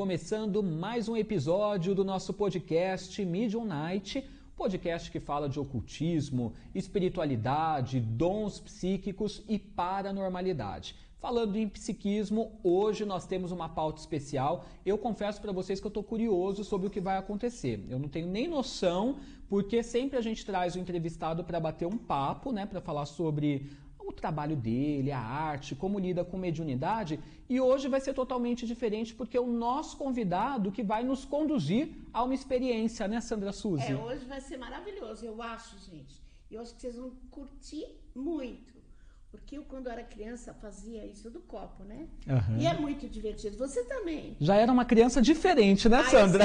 começando mais um episódio do nosso podcast Medium Night, podcast que fala de ocultismo, espiritualidade, dons psíquicos e paranormalidade. Falando em psiquismo, hoje nós temos uma pauta especial. Eu confesso para vocês que eu estou curioso sobre o que vai acontecer. Eu não tenho nem noção, porque sempre a gente traz o entrevistado para bater um papo, né, para falar sobre o trabalho dele, a arte, como lida com mediunidade. E hoje vai ser totalmente diferente porque é o nosso convidado que vai nos conduzir a uma experiência, né, Sandra Suzy? É, hoje vai ser maravilhoso, eu acho, gente. Eu acho que vocês vão curtir muito. Porque eu, quando era criança, fazia isso do copo, né? Uhum. E é muito divertido. Você também. Já era uma criança diferente, né, Ai, Sandra?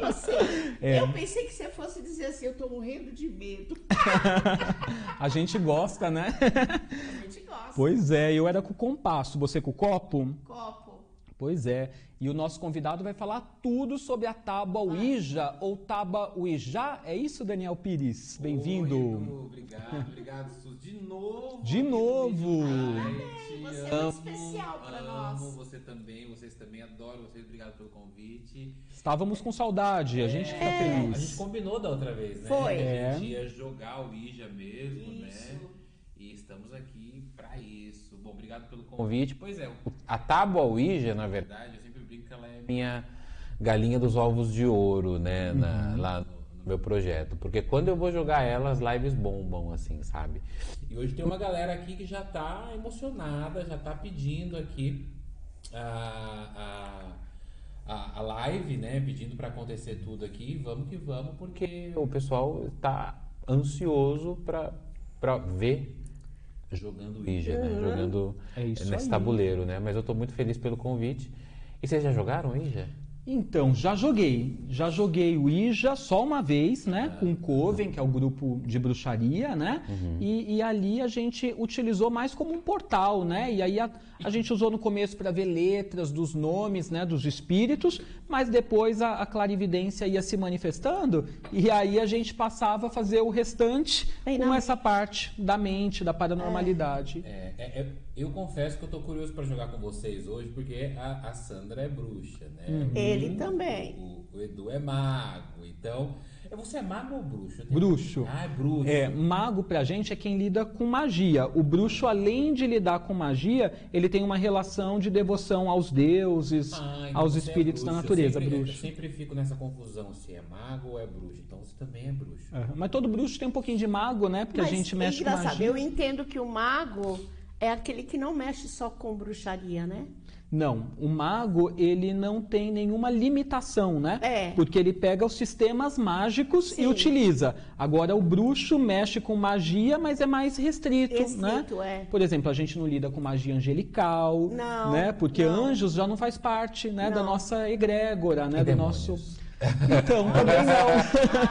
Eu, você. É. eu pensei que você fosse dizer assim, eu tô morrendo de medo. A gente gosta, né? A gente gosta. Pois é, eu era com o compasso, você com o copo? Copo. Pois é. E o nosso convidado vai falar tudo sobre a tábua Ouija ou tábua Ouija. É isso, Daniel Pires? Bem-vindo. Obrigado, obrigado, Sus. De novo. De novo. você é muito especial para nós. Amo você também, vocês também, adoro vocês. Obrigado pelo convite. Estávamos com saudade, a gente fica é. feliz. A gente combinou da outra vez, né? Foi. A gente ia jogar o Ouija mesmo, né? isso. né? E estamos aqui para isso. Bom, obrigado pelo convite. Pois é, a tábua Ouija, na verdade, que ela é minha galinha dos ovos de ouro, né? Na, uhum. lá no, meu projeto. Porque quando eu vou jogar ela, as lives bombam, assim, sabe? E hoje tem uma galera aqui que já tá emocionada, já tá pedindo aqui a, a, a, live, né? Pedindo para acontecer tudo aqui. Vamos que vamos, porque o pessoal tá ansioso para ver jogando Ija, né? Jogando é nesse aí. tabuleiro, né? Mas eu estou muito feliz pelo convite. E vocês já jogaram Ija? Então, já joguei. Já joguei o Ija só uma vez, né? Com o Coven, que é o grupo de bruxaria, né? Uhum. E, e, ali a gente utilizou mais como um portal, né? E aí a, a gente usou no começo para ver letras dos nomes, né? Dos espíritos, mas depois a, a, clarividência ia se manifestando e aí a gente passava a fazer o restante Bem, com não. essa parte da mente, da paranormalidade. É, é, é, eu confesso que eu tô curioso para jogar com vocês hoje, porque a, a Sandra é bruxa, né? Uhum. Ele também. O, o, Edu é mago, então... Você é mago ou bruxo? Bruxo. Ah, é bruxo. É, mago pra gente é quem lida com magia. O bruxo, além de lidar com magia, ele tem uma relação de devoção aos deuses, ah, então aos é espíritos é da natureza. Eu sempre, bruxo. Eu sempre fico nessa confusão se é mago ou é bruxo. Então você também é bruxo. Uhum. Mas todo bruxo tem um pouquinho de mago, né? Porque Mas a gente mexe é com magia. Eu entendo que o mago é aquele que não mexe só com bruxaria, né? Não, o mago ele não tem nenhuma limitação, né? É. Porque ele pega os sistemas mágicos Sim. e utiliza. Agora o bruxo mexe com magia, mas é mais restrito, restrito né? É. Por exemplo, a gente não lida com magia angelical, não, né? Porque não. anjos já não faz parte, né, não. da nossa egrégora, né, e do demônios. nosso Então, também não.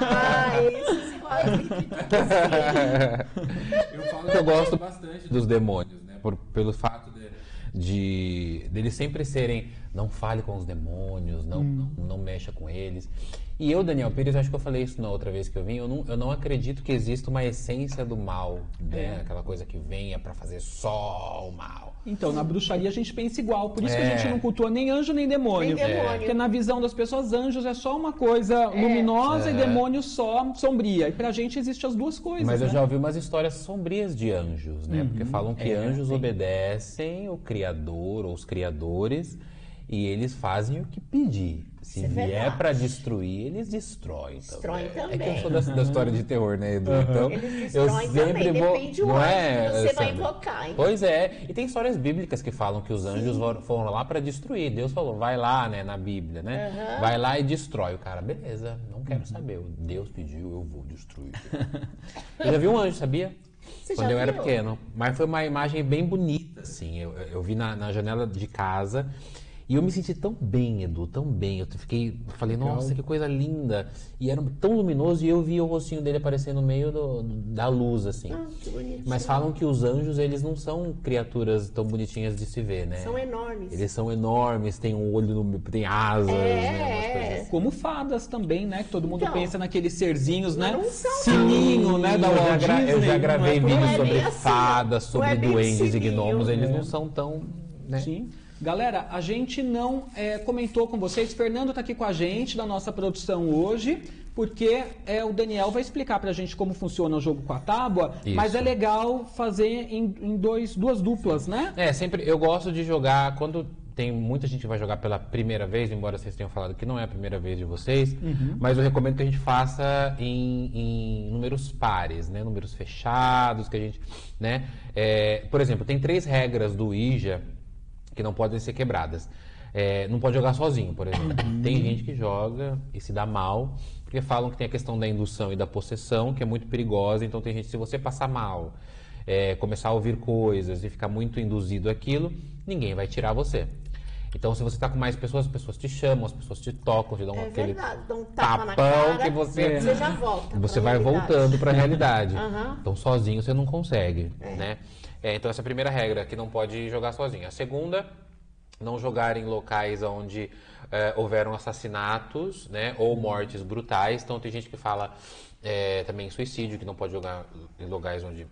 ah, isso Eu falo que eu gosto bastante dos demônios, né? Por, pelo fato de de deles sempre serem não fale com os demônios, não, hum. não, não, mexa com eles. E eu, Daniel Pires, acho que eu falei isso na outra vez que eu vim, eu não, eu não acredito que exista uma essência do mal, né? É. Aquela coisa que venha para fazer só o mal. Então, na bruxaria a gente pensa igual, por isso é. que a gente não cultua nem anjo nem demônio. Nem demônio. Porque na visão das pessoas, anjos é só uma coisa é. luminosa e é. demônio só sombria. E pra gente existem as duas coisas. Mas né? eu já ouvi umas histórias sombrias de anjos, né? Uhum. Porque falam que é, anjos obedecem o Criador ou os criadores e eles fazem o que pedir. Se é vier para destruir, eles destroem Destroem também. também. É que eu sou da, da história de terror, né, Edu? Uhum. Então, eles eu sempre também. vou. Depende não é, que você vai invocar. Hein? Pois é. E tem histórias bíblicas que falam que os anjos Sim. foram lá para destruir. Deus falou, vai lá, né, na Bíblia, né? Uhum. Vai lá e destrói. O cara, beleza, não quero saber. Deus pediu, eu vou destruir. eu já vi um anjo, sabia? Você Quando eu viu? era pequeno. Mas foi uma imagem bem bonita, assim. Eu, eu vi na, na janela de casa. E eu me senti tão bem, Edu, tão bem. Eu fiquei, falei, Legal. nossa, que coisa linda. E era tão luminoso e eu vi o rostinho dele aparecer no meio do, da luz, assim. Ah, que bonitinho. Mas falam que os anjos, eles não são criaturas tão bonitinhas de se ver, né? São enormes. Eles são enormes, tem um olho, no, tem asas, é, né? Assim. Como fadas também, né? Que todo mundo então, pensa naqueles serzinhos, né? Não são, Sininho, né? Da eu, já Disney, eu já gravei é vídeos é sobre assim, fadas, sobre é duendes e gnomos. Eles É. não são tão... Né? Sim. Galera, a gente não é, comentou com vocês. Fernando está aqui com a gente da nossa produção hoje, porque é, o Daniel vai explicar para a gente como funciona o jogo com a tábua. Isso. Mas é legal fazer em, em dois, duas duplas, né? É, sempre eu gosto de jogar quando tem muita gente que vai jogar pela primeira vez, embora vocês tenham falado que não é a primeira vez de vocês, uhum. mas eu recomendo que a gente faça em, em números pares, né? Números fechados, que a gente, né? É, por exemplo, tem três regras do Ija que não podem ser quebradas. É, não pode jogar sozinho, por exemplo. Uhum. Tem gente que joga e se dá mal, porque falam que tem a questão da indução e da possessão, que é muito perigosa. Então tem gente, se você passar mal, é, começar a ouvir coisas e ficar muito induzido aquilo, ninguém vai tirar você. Então, se você está com mais pessoas, as pessoas te chamam, as pessoas te tocam, te dão é aquele verdade, um tapa tapão cara, que você, você já volta. Você vai realidade. voltando para a realidade. uhum. Então, sozinho você não consegue, é. né? É, então, essa é a primeira regra, que não pode jogar sozinho. A segunda, não jogar em locais onde é, houveram assassinatos, né? Ou mortes brutais. Então, tem gente que fala é, também suicídio, que não pode jogar em lugares onde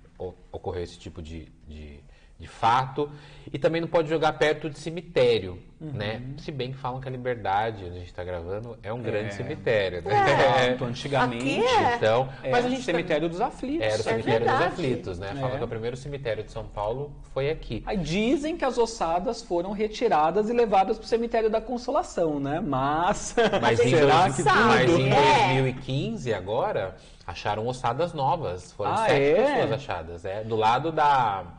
ocorreu esse tipo de, de de fato. E também não pode jogar perto de cemitério, uhum. né? Se bem que falam que a Liberdade, onde a gente está gravando, é um grande é. cemitério, né? É. Então, antigamente. É. Então, é. mas a gente cemitério dos aflitos. Era o cemitério dos aflitos, né? Falam que o primeiro cemitério de São Paulo foi aqui. Aí dizem que as ossadas foram retiradas e levadas para o cemitério da Consolação, né? Mas, mas será dois, que? Mas em 2015 agora acharam ossadas novas. Foram ah, sete pessoas achadas, é, do lado da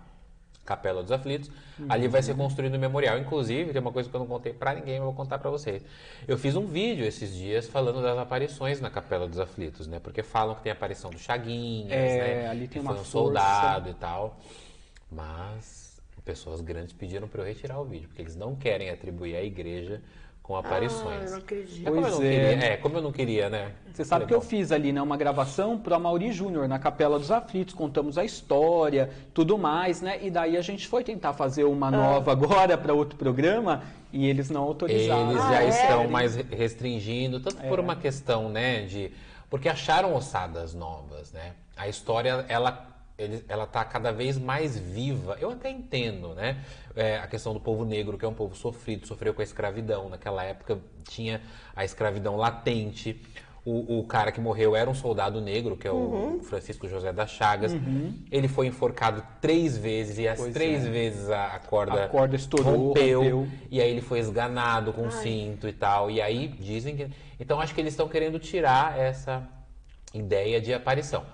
Capela dos Aflitos. Uhum. Ali vai ser construído o um memorial. Inclusive, tem uma coisa que eu não contei para ninguém, eu vou contar para vocês. Eu fiz um vídeo esses dias falando das aparições na Capela dos Aflitos, né? Porque falam que tem a aparição do Chaguinhas, é, né? Ali tem que uma foi um força. soldado e tal. Mas pessoas grandes pediram para eu retirar o vídeo, porque eles não querem atribuir à igreja com aparições. Ah, não acredito. É, pois é. Queria, é, como eu não queria, né? Você sabe que eu fiz ali, né, uma gravação para Mauri Júnior na Capela dos Aflitos, contamos a história, tudo mais, né? E daí a gente foi tentar fazer uma ah. nova agora para outro programa e eles não autorizaram. Eles já ah, é? estão mais restringindo, tanto é. por uma questão, né, de porque acharam ossadas novas, né? A história ela ele, ela está cada vez mais viva. Eu até entendo, né? É, a questão do povo negro, que é um povo sofrido, sofreu com a escravidão. Naquela época tinha a escravidão latente. O, o cara que morreu era um soldado negro, que é o uhum. Francisco José das Chagas. Uhum. Ele foi enforcado três vezes e as pois três é. vezes a, a, corda, a corda estourou, rompeu, rompeu, E aí ele foi esganado com Ai. cinto e tal. E aí dizem que. Então acho que eles estão querendo tirar essa ideia de aparição.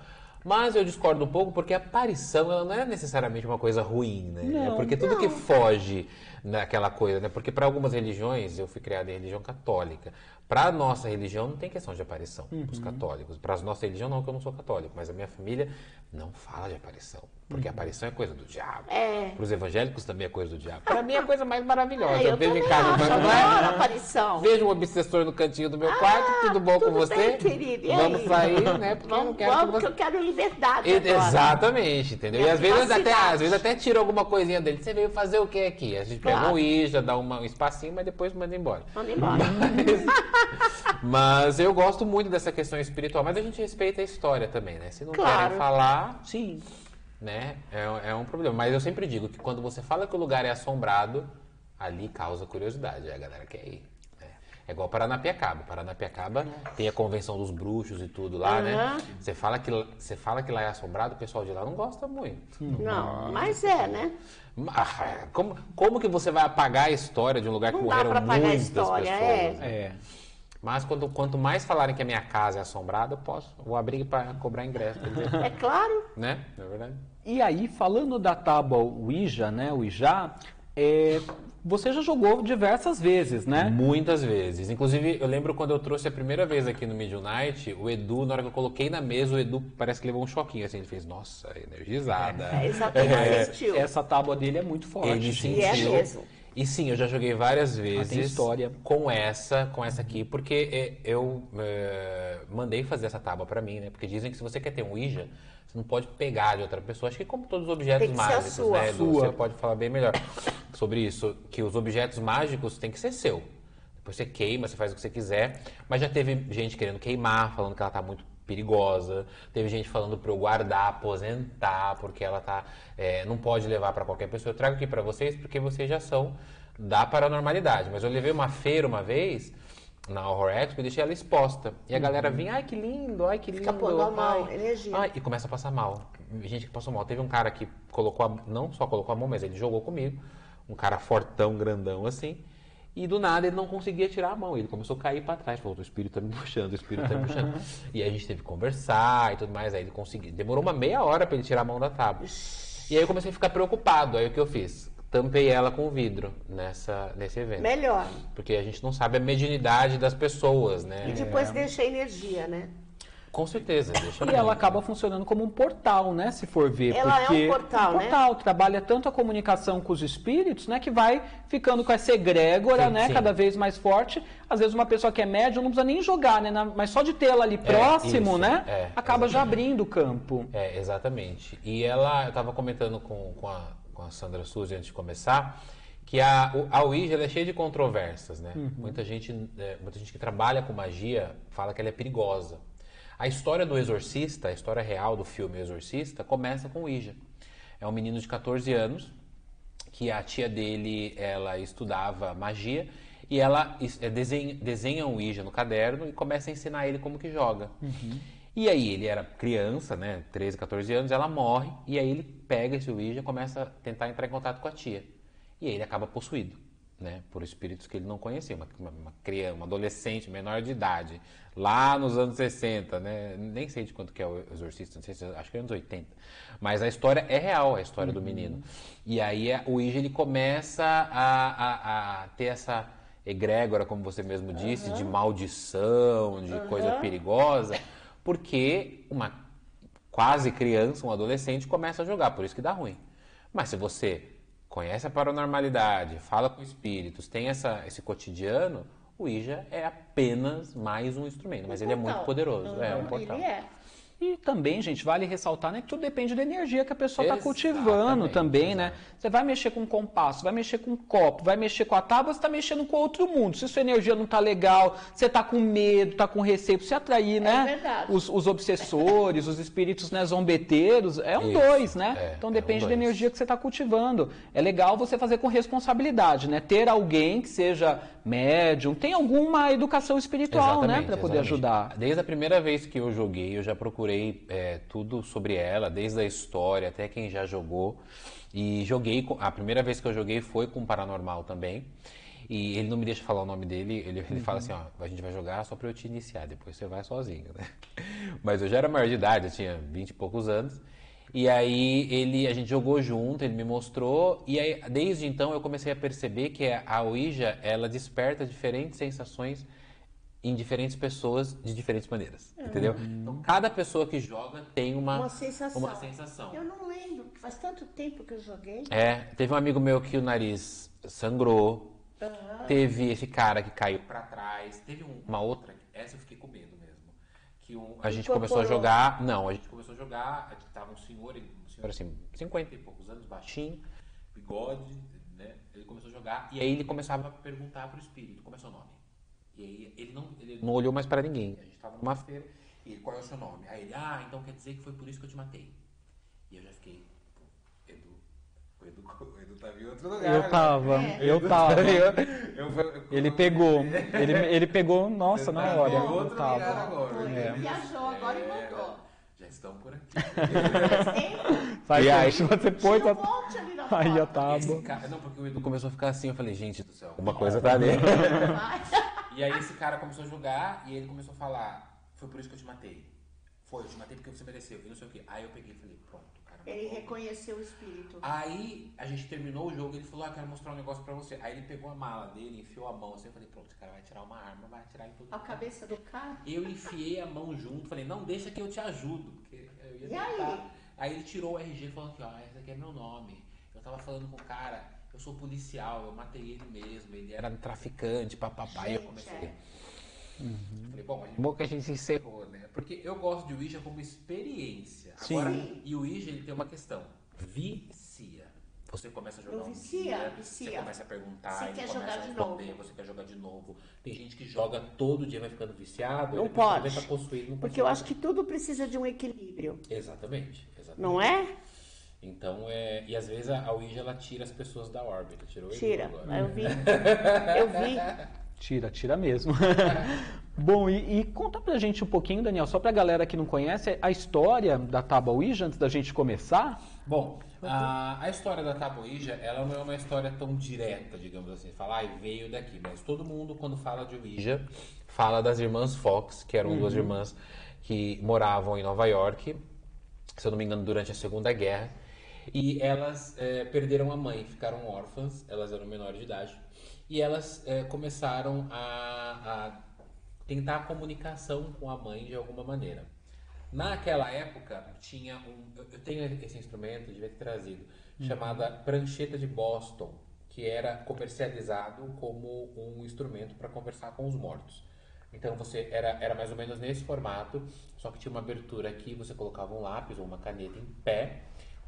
Mas eu discordo um pouco porque a aparição ela não é necessariamente uma coisa ruim, né? Não, é porque tudo não. que foge naquela coisa, né? Porque para algumas religiões, eu fui criado em religião católica. Para a nossa religião não tem questão de aparição, uhum. os católicos. Para a nossa religião não, que eu não sou católico, mas a minha família não fala de aparição. Porque uhum. aparição é coisa do diabo. É. Para os evangélicos também é coisa do diabo. Para mim é a coisa mais maravilhosa. É, eu, eu vejo em casa, acho, eu aparição. Vejo um obsessor no cantinho do meu ah, quarto, tudo bom tudo com você? Bem, querido. E vamos aí? sair, né? Porque vamos, eu não quero vamos, que, você... que eu quero liberdade. E, exatamente, entendeu? E, às vezes, até, às vezes até tira alguma coisinha dele. Você veio fazer o que aqui? A gente claro. pega um Ija, dá uma, um espacinho, mas depois manda embora. Manda embora. Mas, mas, eu gosto muito dessa questão espiritual, mas a gente respeita a história também, né? Se não claro. querem falar. Sim né? É, é um problema. Mas eu sempre digo que quando você fala que o lugar é assombrado, ali causa curiosidade. A galera quer ir. Né? É igual Paranapiacaba. Paranapiacaba Nossa. tem a convenção dos bruxos e tudo lá, uhum. né? Você fala, que, você fala que lá é assombrado, o pessoal de lá não gosta muito. Não, mas é, né? Ah, como, como que você vai apagar a história de um lugar não que morreram muitas pessoas? É. Né? é. Mas quando, quanto mais falarem que a minha casa é assombrada, eu posso. Vou abrir para cobrar ingresso. É claro. Né? É verdade. E aí, falando da tábua Ouija, né? Ouija, é, você já jogou diversas vezes, né? Muitas vezes. Inclusive, eu lembro quando eu trouxe a primeira vez aqui no Medium Night, o Edu, na hora que eu coloquei na mesa, o Edu parece que levou um choquinho, assim, ele fez, nossa, energizada. É, exatamente. É, essa tábua dele é muito forte. Ele sentiu. E é mesmo. E sim, eu já joguei várias vezes ah, história. com essa, com essa aqui, porque é, eu é, mandei fazer essa tábua para mim, né? Porque dizem que se você quer ter um Ouija, você não pode pegar de outra pessoa. Acho que como todos os objetos mágicos, sua, né? Sua. Você pode falar bem melhor sobre isso, que os objetos mágicos têm que ser seu. Depois você queima, você faz o que você quiser. Mas já teve gente querendo queimar, falando que ela tá muito perigosa. Teve gente falando para eu guardar, aposentar, porque ela tá, é, não pode levar para qualquer pessoa. Eu trago aqui para vocês porque vocês já são da paranormalidade. Mas eu levei uma feira uma vez na Horror Expo e deixei ela exposta. E a galera vinha, ai que lindo, ai que lindo. Fica pondo mal, energia. Ai, e começa a passar mal. Gente que passou mal. Teve um cara que colocou, a, não só colocou a mão, mas ele jogou comigo. Um cara fortão, grandão assim. E do nada ele não conseguia tirar a mão. Ele começou a cair para trás. Falou: o espírito tá me puxando, o espírito tá me puxando. e aí a gente teve que conversar e tudo mais. Aí ele conseguiu. Demorou uma meia hora para ele tirar a mão da tábua. E aí eu comecei a ficar preocupado. Aí o que eu fiz? Tampei ela com vidro nessa, nesse evento. Melhor. Porque a gente não sabe a mediunidade das pessoas, né? E depois é. deixa a energia, né? Com certeza. e ela acaba funcionando como um portal, né? Se for ver. Ela porque é um portal, um portal, né? trabalha tanto a comunicação com os espíritos, né? Que vai ficando com essa egrégora, sim, né? Sim. Cada vez mais forte. Às vezes uma pessoa que é médium não precisa nem jogar, né? Mas só de tê-la ali é, próximo, isso, né? É, acaba exatamente. já abrindo o campo. É, exatamente. E ela, eu estava comentando com, com, a, com a Sandra Suzy antes de começar que a, a Ouija é cheia de controvérsias, né? Uhum. Muita, gente, é, muita gente que trabalha com magia fala que ela é perigosa. A história do Exorcista, a história real do filme Exorcista, começa com o Ija. É um menino de 14 anos que a tia dele ela estudava magia e ela é, desenha, desenha um Ija no caderno e começa a ensinar ele como que joga. Uhum. E aí ele era criança, né, 13, 14 anos, ela morre e aí ele pega esse Ouija e começa a tentar entrar em contato com a tia. E aí ele acaba possuído né, por espíritos que ele não conhecia, uma, uma, criança, uma adolescente menor de idade, lá nos anos 60, né, nem sei de quanto que é o Exorcista, não sei se, acho que é anos 80, mas a história é real, a história uhum. do menino. E aí é, o Ija ele começa a, a, a, ter essa egrégora, como você mesmo disse, uhum. de maldição, de uhum. coisa perigosa, porque uma quase criança, um adolescente começa a jogar, por isso que dá ruim. Mas se você conhece a paranormalidade, fala com espíritos, tem essa, esse cotidiano, o Ija é apenas mais um instrumento, mas um ele portal. é muito poderoso. Uhum, é um portal. Ele é. E também, gente, vale ressaltar né, que tudo depende da energia que a pessoa está cultivando também, né? Você vai mexer com um compasso, vai mexer com um copo, vai mexer com a tábua, você está mexendo com outro mundo. Se sua energia não está legal, você está com medo, está com receio, você atrair, né? É os, os, obsessores, os espíritos né, zombeteiros, é um Isso. dois, né? É, então depende é um da energia que você está cultivando. É legal você fazer com responsabilidade, né? Ter alguém que seja médium, tem alguma educação espiritual, né, exatamente, né? Para poder ajudar. Desde a primeira vez que eu joguei, eu já procurei procurei é, tudo sobre ela, desde a história até quem já jogou. E joguei, a primeira vez que eu joguei foi com Paranormal também. E ele não me deixa falar o nome dele, ele, ele uhum. fala assim, ó, a gente vai jogar só pra eu te iniciar, depois você vai sozinho, né? Mas eu já era maior de idade, eu tinha 20 e poucos anos. E aí ele, a gente jogou junto, ele me mostrou, e aí desde então eu comecei a perceber que a Ouija, ela desperta diferentes sensações em diferentes pessoas de diferentes maneiras, uhum. entendeu? Então, cada pessoa que joga tem uma, uma, sensação. uma sensação. Eu não lembro, faz tanto tempo que eu joguei. É, teve um amigo meu que o nariz sangrou, uhum. teve esse cara que caiu para trás, teve uma outra, essa eu fiquei com medo mesmo, que um, a gente começou a jogar, não, a gente começou a jogar, aqui tava um senhor, um senhor assim, 50 e poucos anos, baixinho, bigode, né? Ele começou a jogar e aí ele começava a perguntar pro espírito, como é seu nome? E aí ele não, ele não olhou mais para ninguém. A gente estava numa feira e ele, qual é o seu nome? Aí ele, ah, então quer dizer que foi por isso que eu te matei. E eu já fiquei, Edu, o Edu, o Edu tava em outro lugar. Eu tava, é. eu tava. eu, eu, ele pegou, ele, ele pegou, nossa, na hora. Em outro tava. lugar agora. É. Viajou agora é, e voltou. Já estão por aqui. Sai, e aí, você pôs a... Aí já tava. Não, porque o Edu começou a ficar assim, eu falei, gente do céu, alguma coisa tá ali. E aí esse cara começou a jogar e ele começou a falar, foi por isso que eu te matei. Foi, eu te matei porque você mereceu. E não sei o quê. Aí eu peguei e falei, pronto, cara. Ele reconheceu o espírito. Aí a gente terminou o jogo e ele falou, ah, quero mostrar um negócio pra você. Aí ele pegou a mala dele, enfiou a mão assim, eu falei, pronto, esse cara vai tirar uma arma, vai atirar em tudo. A cabeça do cara? Eu enfiei a mão junto, falei, não, deixa que eu te ajudo. Porque eu ia e aí? Aí ele tirou o RG e falou aqui, ó, esse aqui é meu nome. Eu tava falando com o cara, eu sou policial, eu matei ele mesmo, ele era traficante, papapá. Eu comecei. É. Uhum. Falei, bom, bom que a gente encerrou, né? Porque eu gosto de Ouija como experiência. Sim. Agora, e o Ouija ele tem uma questão: vicia. Você começa a jogar um vicia, dia, vicia. você começa a perguntar, você quer começa jogar a responder, de novo. você quer jogar de novo. Tem gente que joga todo dia, vai ficando viciado, não pode. Tá possuído, não Porque eu acho que tudo precisa de um equilíbrio. Exatamente, exatamente. Não é? Então, é, e às vezes a, a Ouija ela tira as pessoas da órbita. Tirou Tira, agora. eu vi. Eu vi. Tira, tira mesmo. Bom, e, e, conta pra gente um pouquinho, Daniel, só pra galera que não conhece, a história da Tábua Ouija, antes da gente começar. Bom, a, a história da Tábua Ouija, ela não é uma história tão direta, digamos assim, falar, ah, veio daqui, mas todo mundo, quando fala de Ouija, fala das irmãs Fox, que eram uhum. duas irmãs que moravam em Nova York, se eu não me engano, durante a Segunda Guerra, e elas é, perderam a mãe, ficaram órfãs, elas eram menores de idade, e elas é, começaram a, a tentar a comunicação com a mãe de alguma maneira. Naquela época, tinha um. Eu tenho esse instrumento, devia ter trazido, uhum. chamada prancheta de Boston, que era comercializado como um instrumento para conversar com os mortos. Então você era, era mais ou menos nesse formato, só que tinha uma abertura aqui, você colocava um lápis ou uma caneta em pé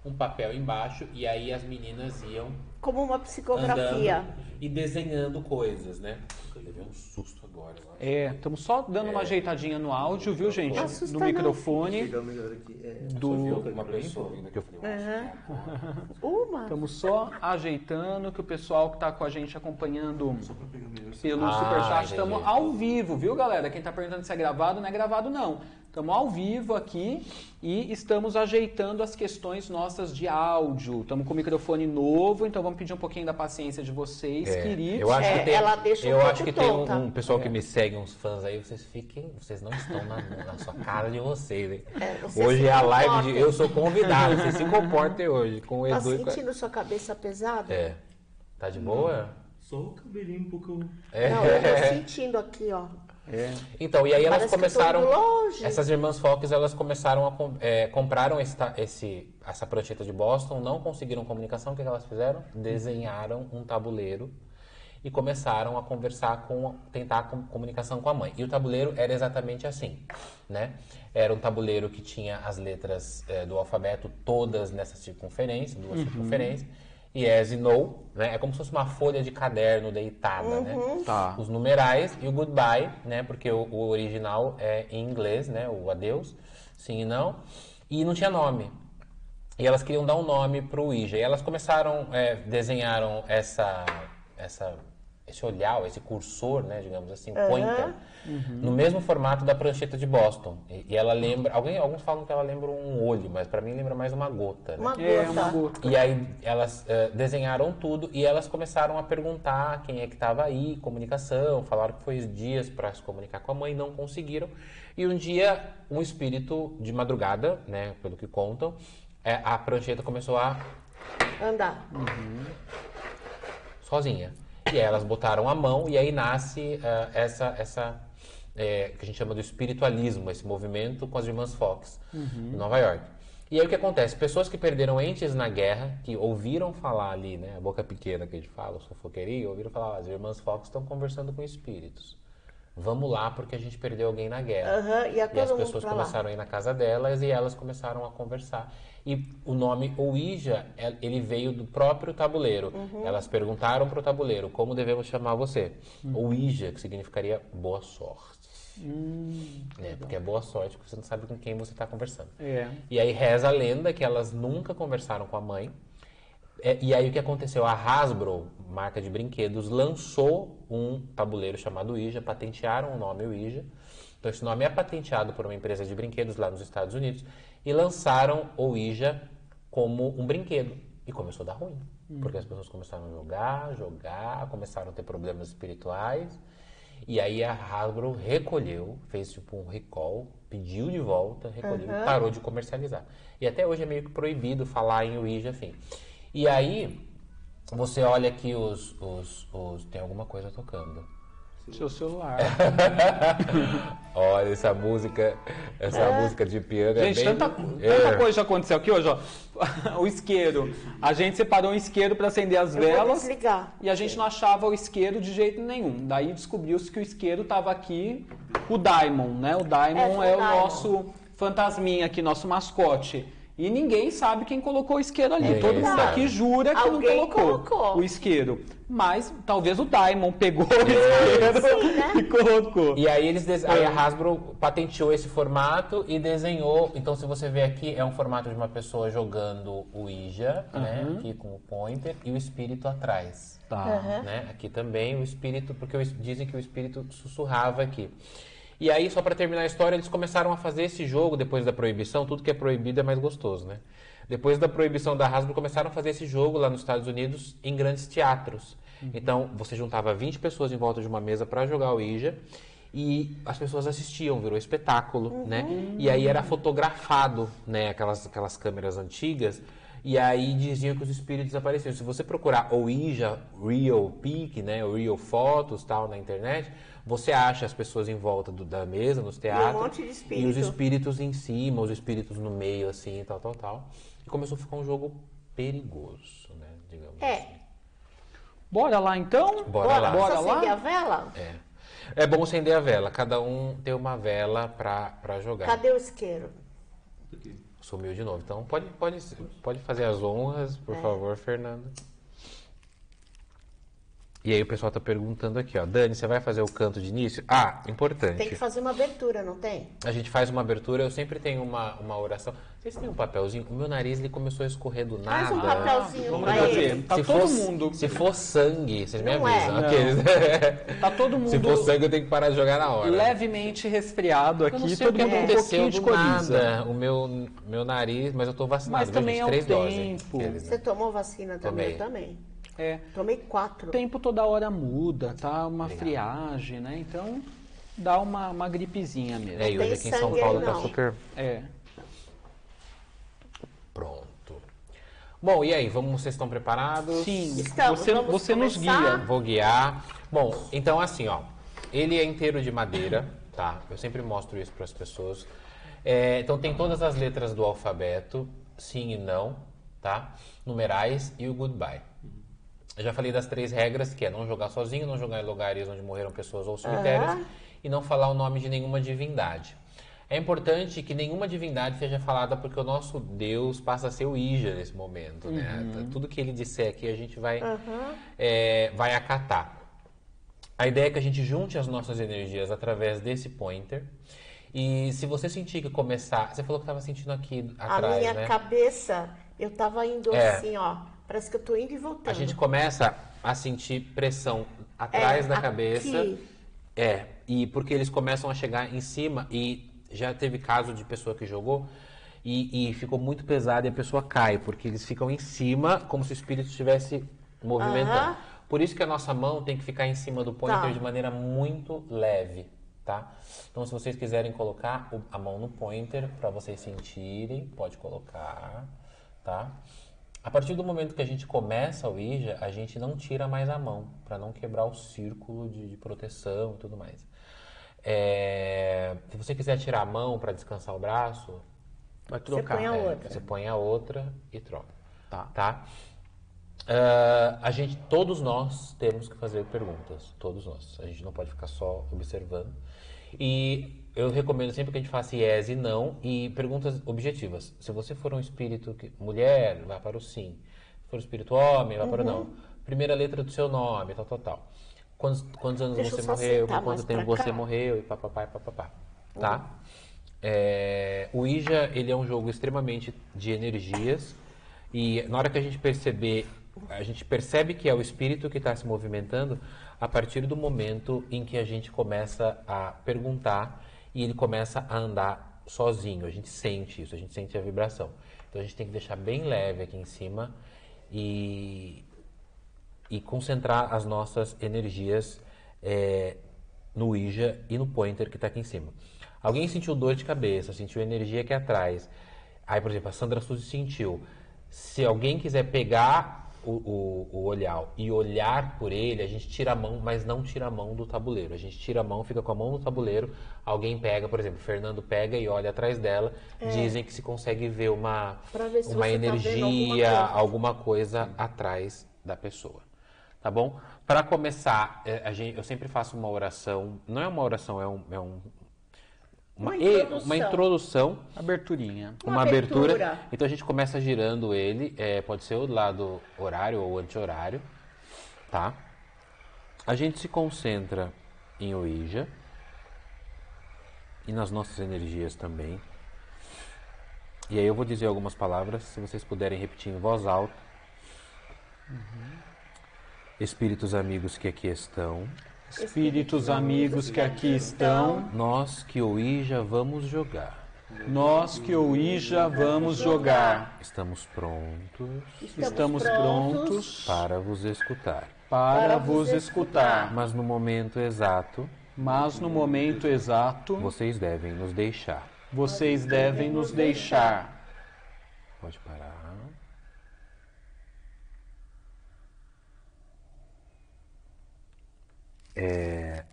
um papel embaixo e aí as meninas iam como uma psicografia e desenhando coisas, né? Eu levei um susto agora. É, estamos só dando é. uma ajeitadinha no áudio, viu, gente? no microfone. Do uma pessoa vindo aqui eu falei. Uma. Estamos só ajeitando que o pessoal que está com a gente acompanhando pelo ah, superchat estamos ao vivo, viu, galera? Quem está perguntando se é gravado, não é gravado não. Estamos ao vivo aqui e estamos ajeitando as questões nossas de áudio. Estamos com o microfone novo, então vamos pedir um pouquinho da paciência de vocês, é, queridos. Eu acho é, que tem, ela deixa eu um acho que tem um, um pessoal é. que me segue, uns fãs aí, vocês fiquem, vocês não estão na, na sua cara de vocês, hein? É, hoje é a live de eu sou convidado, vocês se comportem hoje com o tá Edu. Tá sentindo sua cabeça pesada? É. Tá de boa? Só o cabelinho um pouco. É. Não, eu tô sentindo aqui, ó. É. Então, e aí elas Parece começaram. Essas irmãs Fox, elas começaram a é, compraram esta, esse, essa prancheta de Boston, não conseguiram comunicação. O que, que elas fizeram? Desenharam um tabuleiro e começaram a conversar com, tentar com, comunicação com a mãe. E o tabuleiro era exatamente assim, né? Era um tabuleiro que tinha as letras é, do alfabeto todas nessa circunferência, duas uhum. circunferências yes e no, né? É como se fosse uma folha de caderno deitada, né? uhum. né? Tá. Os numerais e o goodbye, né? Porque o, o, original é em inglês, né? O adeus, sim e não. E não tinha nome. E elas queriam dar um nome para o Ouija. E elas começaram, é, desenharam essa, essa esse olhar, esse cursor, né, digamos assim, uhum. pointer, uhum. no mesmo formato da prancheta de Boston. E, e, ela lembra, alguém, alguns falam que ela lembra um olho, mas para mim lembra mais uma gota. Né? Uma gota. É, uma gota. E aí elas uh, desenharam tudo e elas começaram a perguntar quem é que estava aí, comunicação, falaram que foi dias para se comunicar com a mãe, não conseguiram. E um dia, um espírito de madrugada, né, pelo que contam, é, a prancheta começou a andar. Uhum. Sozinha. E elas botaram a mão e aí nasce uh, essa, essa é, que a gente chama do espiritualismo, esse movimento com as irmãs Fox, uhum. em Nova York. E aí o que acontece? Pessoas que perderam entes na guerra, que ouviram falar ali, né, a boca pequena que a gente fala, o sofoqueria, ouviram falar, as irmãs Fox estão conversando com espíritos. Vamos lá porque a gente perdeu alguém na guerra. Uhum, e, e as pessoas começaram lá. a ir na casa delas e elas começaram a conversar. E o nome Ouija, é, ele veio do próprio tabuleiro. Uhum. Elas perguntaram para o tabuleiro, como devemos chamar você? Uhum. Ouija, que significaria boa sorte. Hum, né? Porque é boa sorte, porque você não sabe com quem você está conversando. É. E aí reza a lenda que elas nunca conversaram com a mãe. É, e aí o que aconteceu? A Hasbro, marca de brinquedos, lançou um tabuleiro chamado Ouija, patentearam o nome Ouija. Então esse nome é patenteado por uma empresa de brinquedos lá nos Estados Unidos e lançaram o Ouija como um brinquedo. E começou a dar ruim. Hum. Porque as pessoas começaram a jogar, jogar, começaram a ter problemas espirituais. E aí a Hasbro recolheu, fez tipo um recall, pediu de volta, recolheu uhum. parou de comercializar. E até hoje é meio que proibido falar em Ouija, enfim. E aí você olha aqui os, os, os tem alguma coisa tocando. Seu celular. Olha, essa música, essa é. música de piano é gente, é bem... tanta, tanta coisa já aconteceu aqui hoje, ó. O isqueiro. A gente separou um isqueiro para acender as Eu velas. desligar. E a gente não achava o isqueiro de jeito nenhum. Daí descobriu-se que o isqueiro estava aqui, o Daimon, né? O Daimon é, é o, Daimon. nosso fantasminha aqui, nosso mascote. E ninguém sabe quem colocou o isqueiro ali. É, Todo mundo sabe. aqui jura que Alguém não colocou, colocou, o isqueiro. Mas talvez o Diamond pegou o isqueiro Sim, né? e colocou. E aí eles aí a Hasbro patenteou esse formato e desenhou. Então, se você vê aqui, é um formato de uma pessoa jogando o Ouija, uhum. né? Aqui com o pointer e o espírito atrás. Tá. Uhum. Né? Aqui também o espírito, porque dizem que o espírito sussurrava aqui. E aí, só para terminar a história, eles começaram a fazer esse jogo depois da proibição. Tudo que é proibido é mais gostoso, né? Depois da proibição da Hasbro, começaram a fazer esse jogo lá nos Estados Unidos em grandes teatros. Uhum. Então, você juntava 20 pessoas em volta de uma mesa para jogar o Ija e as pessoas assistiam, virou espetáculo, uhum. né? E aí era fotografado, né? Aquelas, aquelas câmeras antigas. E aí diziam que os espíritos apareciam. Se você procurar Ouija Real Peak, né? Real Fotos, tal, na internet, você acha as pessoas em volta do, da mesa, nos teatros. E, um monte de espírito. e os espíritos em cima, os espíritos no meio, assim, tal, tal, tal. E começou a ficar um jogo perigoso, né? Digamos é. assim. Bora lá então? Bora, Bora lá. Bora lá? acender a vela? É. É bom acender a vela. Cada um tem uma vela para jogar. Cadê o isqueiro? Sumiu de novo. Então pode, pode, pode fazer as honras, por é. favor, Fernando. E aí o pessoal está perguntando aqui, ó, Dani, você vai fazer o canto de início? Ah, importante. Tem que fazer uma abertura, não tem? A gente faz uma abertura, eu sempre tenho uma, uma oração. Vocês têm um papelzinho? O meu nariz ele começou a escorrer do nada. Faz um papelzinho Vamos fazer. Tá se todo for, mundo. Se for sangue, vocês me não é. avisam. É. Tá todo mundo. Se for sangue, eu tenho que parar de jogar na hora. Levemente resfriado aqui, eu não sei todo o que mundo aconteceu um do nada. O meu, meu nariz, mas eu tô vacinado. Mas também gente, é o tempo. Doses, Você tomou vacina também? Tomei. Eu também. É. Tomei quatro. O tempo toda hora muda, tá? Uma Legal. friagem, né? Então dá uma, uma gripezinha mesmo. É, e hoje aqui em São Paulo tá super. É. Pronto. Bom, e aí, vamos, vocês estão preparados? Sim, Estamos, você, você nos guia. Vou guiar. Bom, então assim, ó. Ele é inteiro de madeira, tá? Eu sempre mostro isso para as pessoas. É, então tem todas as letras do alfabeto, sim e não, tá? Numerais e o goodbye. Eu já falei das três regras, que é não jogar sozinho, não jogar em lugares onde morreram pessoas ou cemitérios uhum. e não falar o nome de nenhuma divindade. É importante que nenhuma divindade seja falada porque o nosso Deus passa a ser o Ija nesse momento, né? Uhum. Tudo que ele disser aqui a gente vai, uhum. é, vai acatar. A ideia é que a gente junte as nossas energias através desse pointer. E se você sentir que começar... Você falou que estava sentindo aqui atrás, A minha né? cabeça, eu estava indo é. assim, ó Parece que eu estou indo e voltando. A gente começa a sentir pressão atrás é, da cabeça. É, e porque eles começam a chegar em cima e já teve caso de pessoa que jogou e, e ficou muito pesado e a pessoa cai, porque eles ficam em cima como se o espírito estivesse movimentando. Por isso que a nossa mão tem que ficar em cima do pointer tá. de maneira muito leve, tá? Então, se vocês quiserem colocar a mão no pointer para vocês sentirem, pode colocar, tá? A partir do momento que a gente começa o Ouija, a gente não tira mais a mão, para não quebrar o círculo de, de proteção e tudo mais. É, se você quiser tirar a mão para descansar o braço, vai trocar. Você põe a é, outra. Você põe a outra e troca. Tá. tá? Uh, a gente, todos nós temos que fazer perguntas, todos nós. A gente não pode ficar só observando. E eu recomendo sempre que a gente faça yes e não e perguntas objetivas. Se você for um espírito que, mulher, vai para o sim. Se for um espírito homem, vai uhum. para o não. Uhum. Primeira letra do seu nome, tal, tal, tal. Quantos, quantos anos Deixa você morreu, por quanto tempo você morreu e papapá e papapá. Tá? Uhum. É, o Ija, ele é um jogo extremamente de energias e na hora que a gente perceber, a gente percebe que é o espírito que está se movimentando a partir do momento em que a gente começa a perguntar e ele começa a andar sozinho. A gente sente isso, a gente sente a vibração. Então a gente tem que deixar bem leve aqui em cima e, e concentrar as nossas energias é, no Ouija e no pointer que está aqui em cima. Alguém sentiu dor de cabeça, sentiu energia aqui atrás. Aí, por exemplo, a Sandra Suzy sentiu. Se alguém quiser pegar o, o, o olhar e olhar por ele, a gente tira a mão, mas não tira a mão do tabuleiro. A gente tira a mão, fica com a mão no tabuleiro, alguém pega, por exemplo, Fernando pega e olha atrás dela, é. dizem que se consegue ver uma, ver uma tá energia, tá alguma, coisa. alguma coisa atrás da pessoa. Tá bom? Para começar, é, gente, eu sempre faço uma oração, não é uma oração, é um, é um uma, introdução. uma introdução. Aberturinha. Uma, uma abertura. abertura. Então a gente começa girando ele. É, pode ser o lado horário ou anti-horário. Tá? A gente se concentra em Ouija. E nas nossas energias também. E aí eu vou dizer algumas palavras, se vocês puderem repetir em voz alta. Uhum. Espíritos amigos que aqui estão. Espíritos amigos que aqui estão, nós que Ouija vamos jogar. Nós que Ouija vamos jogar. Estamos prontos. Estamos prontos para vos escutar. Para vos escutar. Mas no momento exato. Mas no momento exato. Vocês devem nos deixar. Vocês devem nos deixar. Pode parar. É,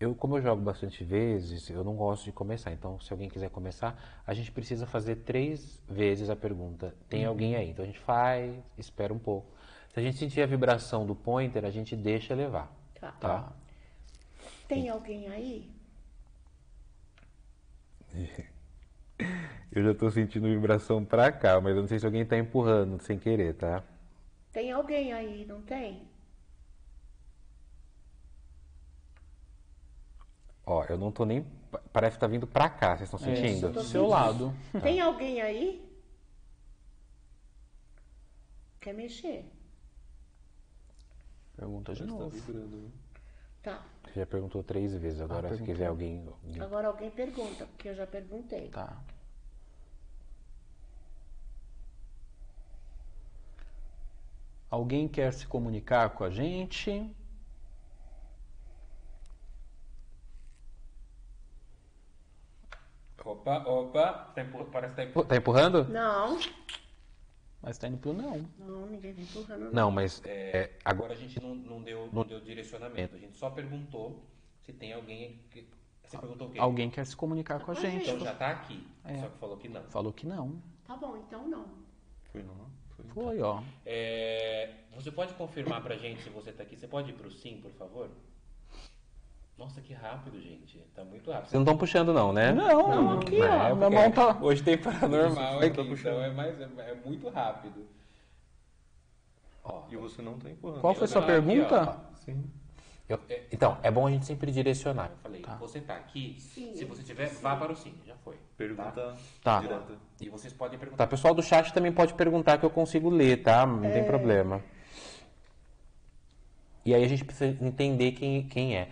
eu, como eu jogo bastante vezes, eu não gosto de começar. Então, se alguém quiser começar, a gente precisa fazer três vezes a pergunta: tem uhum. alguém aí? Então a gente faz, espera um pouco. Se a gente sentir a vibração do pointer, a gente deixa levar. Tá. tá? Tem alguém aí? Eu já estou sentindo vibração pra cá, mas eu não sei se alguém está empurrando sem querer, tá? Tem alguém aí, não tem? Ó, eu não tô nem. Parece que tá vindo pra cá, vocês estão é, sentindo? É, do seu lado. Tem alguém aí? Quer mexer? Pergunta de novo. Tá vibrando, né? Tá. Você já perguntou três vezes, agora ah, se quiser alguém, alguém. Agora alguém pergunta, porque eu já perguntei. Tá. Alguém quer se comunicar com a gente? Opa, opa. Tá empur... Parece que tá, empur... tá empurrando? Não. Mas tá indo pro não. Não, ninguém tá empurrando. Não, não mas é, agora a gente não, não, deu, não deu direcionamento. A gente só perguntou se tem alguém que. Você perguntou o quê? Alguém quer se comunicar com a gente. Então já tá aqui. É. Só que falou que não. Falou que não. Tá bom, então não. Foi não? Foi, Foi ó. É, você pode confirmar pra gente se você tá aqui? Você pode ir pro sim, por favor? Nossa, que rápido, gente. Tá muito rápido. Vocês não estão puxando, não, né? Não, não aqui, ó. É, minha mão tá. Hoje tem paranormal aqui, então é, mais, é, é, muito rápido. Ó, e você não tá empurrando. Qual foi a sua pergunta? Aqui, Sim. Eu, então, é bom a gente sempre direcionar. Eu falei, tá. você tá aqui, sim, se você tiver, sim. vá para o sim, já foi. Pergunta tá? direta. E vocês podem perguntar. Tá, pessoal do chat também pode perguntar que eu consigo ler, tá? Não é... tem problema. E aí a gente precisa entender quem, quem é.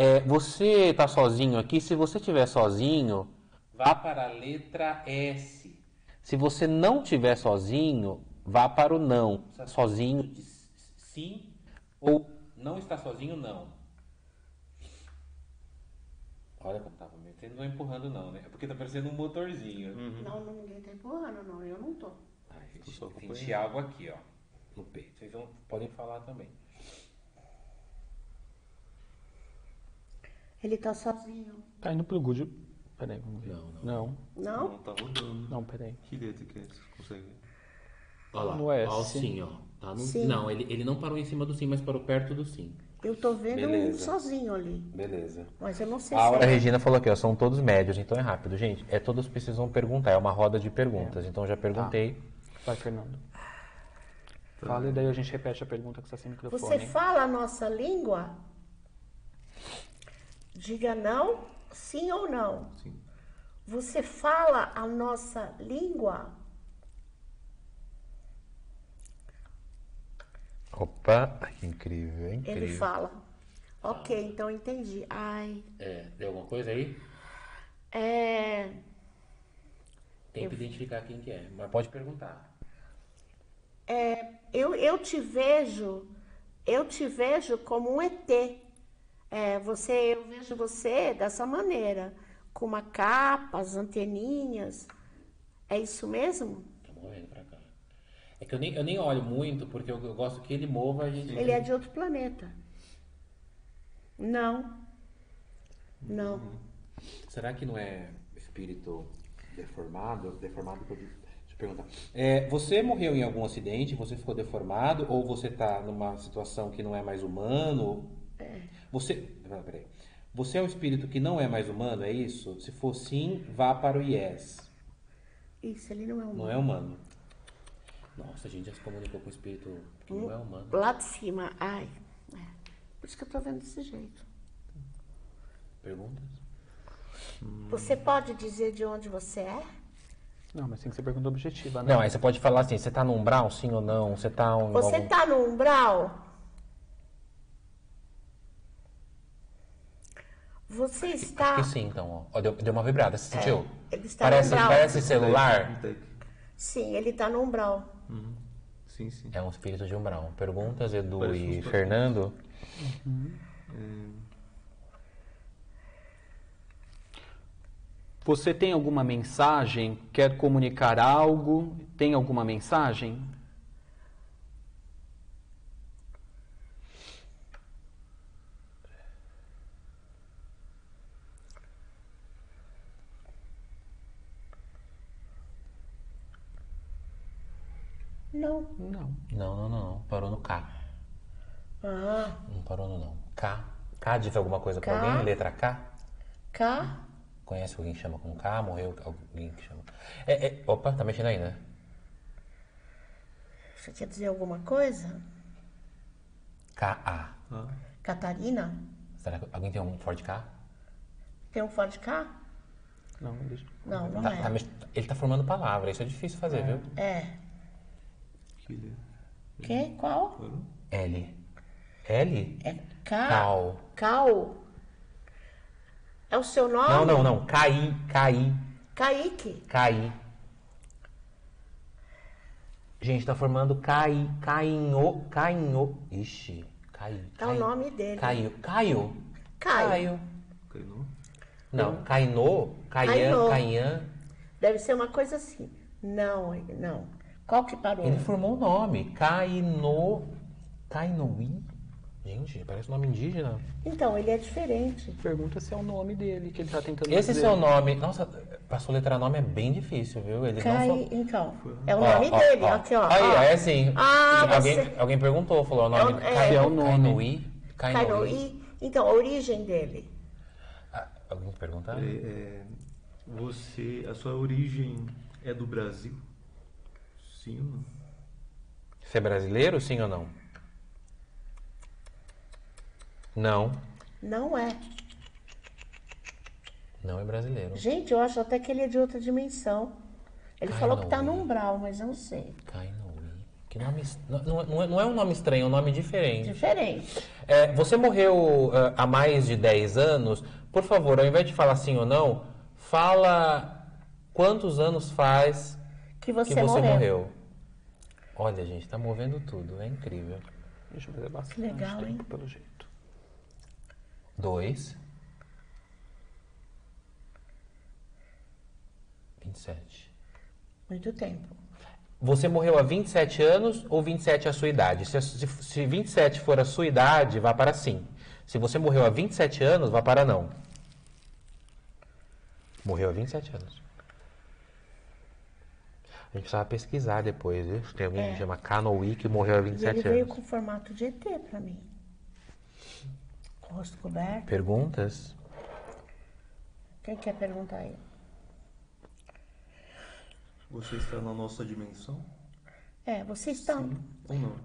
É, você está sozinho aqui? Se você estiver sozinho, vá para a letra S. Se você não estiver sozinho, vá para o não. Está sozinho, sim ou não está sozinho, não. Olha como estava me Vocês não empurrando, não, né? É porque está parecendo um motorzinho. Uhum. Não, não, ninguém está empurrando, não. Eu não estou. Ah, senti algo aqui, ó, no peito. Vocês vão, podem falar também. Ele tá sozinho. Tá indo pro Good. Peraí, vamos ver. Não, não. Não? Não, tá rodando. Não, peraí. Que letra que é? Você consegue ver? Olha lá. No S. Ó, o sim, ó. Tá no... Sim. Não, ele, ele não parou em cima do sim, mas parou perto do sim. Eu tô vendo Beleza. um sozinho ali. Beleza. Mas eu não sei a se. A é. Regina falou aqui, ó, são todos médios, então é rápido. Gente, é todos precisam perguntar, é uma roda de perguntas. É. Então já perguntei. Tá. Vai, Fernando. Fala e daí a gente repete a pergunta que está sem microfone. Você fala a nossa língua? Diga não, sim ou não. Sim. Você fala a nossa língua? Opa, que incrível, incrível. Ele fala. Ok, então entendi. Ai. É, tem alguma coisa aí? É. Tem que eu... identificar quem que é, mas pode perguntar. É, eu, eu te vejo, eu te vejo como um ET. É, você, eu vejo você dessa maneira, com uma capa, as anteninhas. É isso mesmo? Tô morrendo pra cá. É que eu nem, eu nem olho muito, porque eu, eu gosto que ele mova a gente. Ele é de outro planeta. Não. Não. Uhum. Será que não é espírito deformado? Deformado Deixa eu perguntar. É, você morreu em algum acidente? Você ficou deformado? Ou você está numa situação que não é mais humano? Você, peraí, Você é um espírito que não é mais humano, é isso? Se for sim, vá para o yes. Isso, ele não é humano. Não é humano. Nossa, a gente já se comunicou com o espírito que não é humano. Lá de cima, ai. É. Por isso que eu tô vendo desse jeito. Perguntas? Você pode dizer de onde você é? Não, mas tem que ser pergunta objetiva, né? Não, aí você pode falar assim, você tá no umbral, sim ou não? Você tá um. Você algum- tá no umbral? Você está. Acho que sim, então, ó. Deu, deu uma vibrada, você sentiu? ele está parece, no umbral. parece celular. Tec. Sim, ele tá no umbral. Sim, sim. É um espírito de umbral. Perguntas, Edu Parece e Fernando? Você tem alguma mensagem? Quer comunicar algo? Tem alguma mensagem? Não. Não. Não, não. Parou no K. Ah, Não parou no não. K. K diz alguma coisa pra K. alguém? Letra K? cá. Conhece alguém que chama com K? Morreu alguém que chama. É, é, opa, tá mexendo aí, né? Você quer dizer alguma coisa? K-A. Ah, Catarina? Será que alguém tem um Ford K? Tem um Ford K? Não, deixa. Não, não Tá- é. tá mex- ele tá formando palavra, isso é difícil fazer, viu? É. que ele Que? Qual? L. L? É K. Cal. Cal. É o seu nome? Não, não, não. Caí, caí, Kaique. caí. Gente, tá formando caí, cainho, cainho. Ixi, caí. É o nome dele. Caio. Caio? Caio. Caiu? Não, Cainô, Caian. Caian. Deve ser uma coisa assim. Não, não. Qual que parou? Ele formou o nome. Cainô. Cainoí? Gente, parece um nome indígena. Então, ele é diferente. Pergunta se é o nome dele que ele tá tentando Esse dizer. seu nome. Nossa, passou letra nome é bem difícil, viu? Ele Cai, não só. então. É o Ó, nome ó, dele. ó. Aqui, ó. Aí, ó. ó, é assim. Ah, alguém, você- alguém perguntou, falou o nome. É, Cai- é o nome? Cainoí. Cainoí. Cainoí. Então, a origem dele. Ah, alguém perguntar? É, é, você, a sua origem é do Brasil? Sim ou não? Você é brasileiro, sim ou não? Não, Não é. não é brasileiro. Gente, eu acho até que ele é de outra dimensão. Ele falou que tá no umbral, mas eu não sei. Cainoí. Que nome. Não, não, é, não é um nome estranho, é um nome diferente. Diferente. É, você morreu ah, há mais de 10 anos. Por favor, ao invés de falar sim ou não, fala quantos anos faz Que você, que você morreu. morreu. Olha, gente, tá movendo tudo, é incrível. Deixa eu fazer bastante Que legal, tempo, hein? pelo jeito. Dois. 27. Muito tempo. Você morreu há 27 anos ou 27 é a sua idade? Se, se, se 27 for a sua idade, vá para sim. Se você morreu há 27 anos, vá para não. Morreu há 27 anos. A gente precisava pesquisar depois, viu? Tem alguém que chama Canoí que morreu há E ele 27 veio anos. com formato de ET pra mim. Com o rosto coberto. Perguntas? Quem quer perguntar aí? Você está na nossa dimensão? É, vocês estão. Ou não?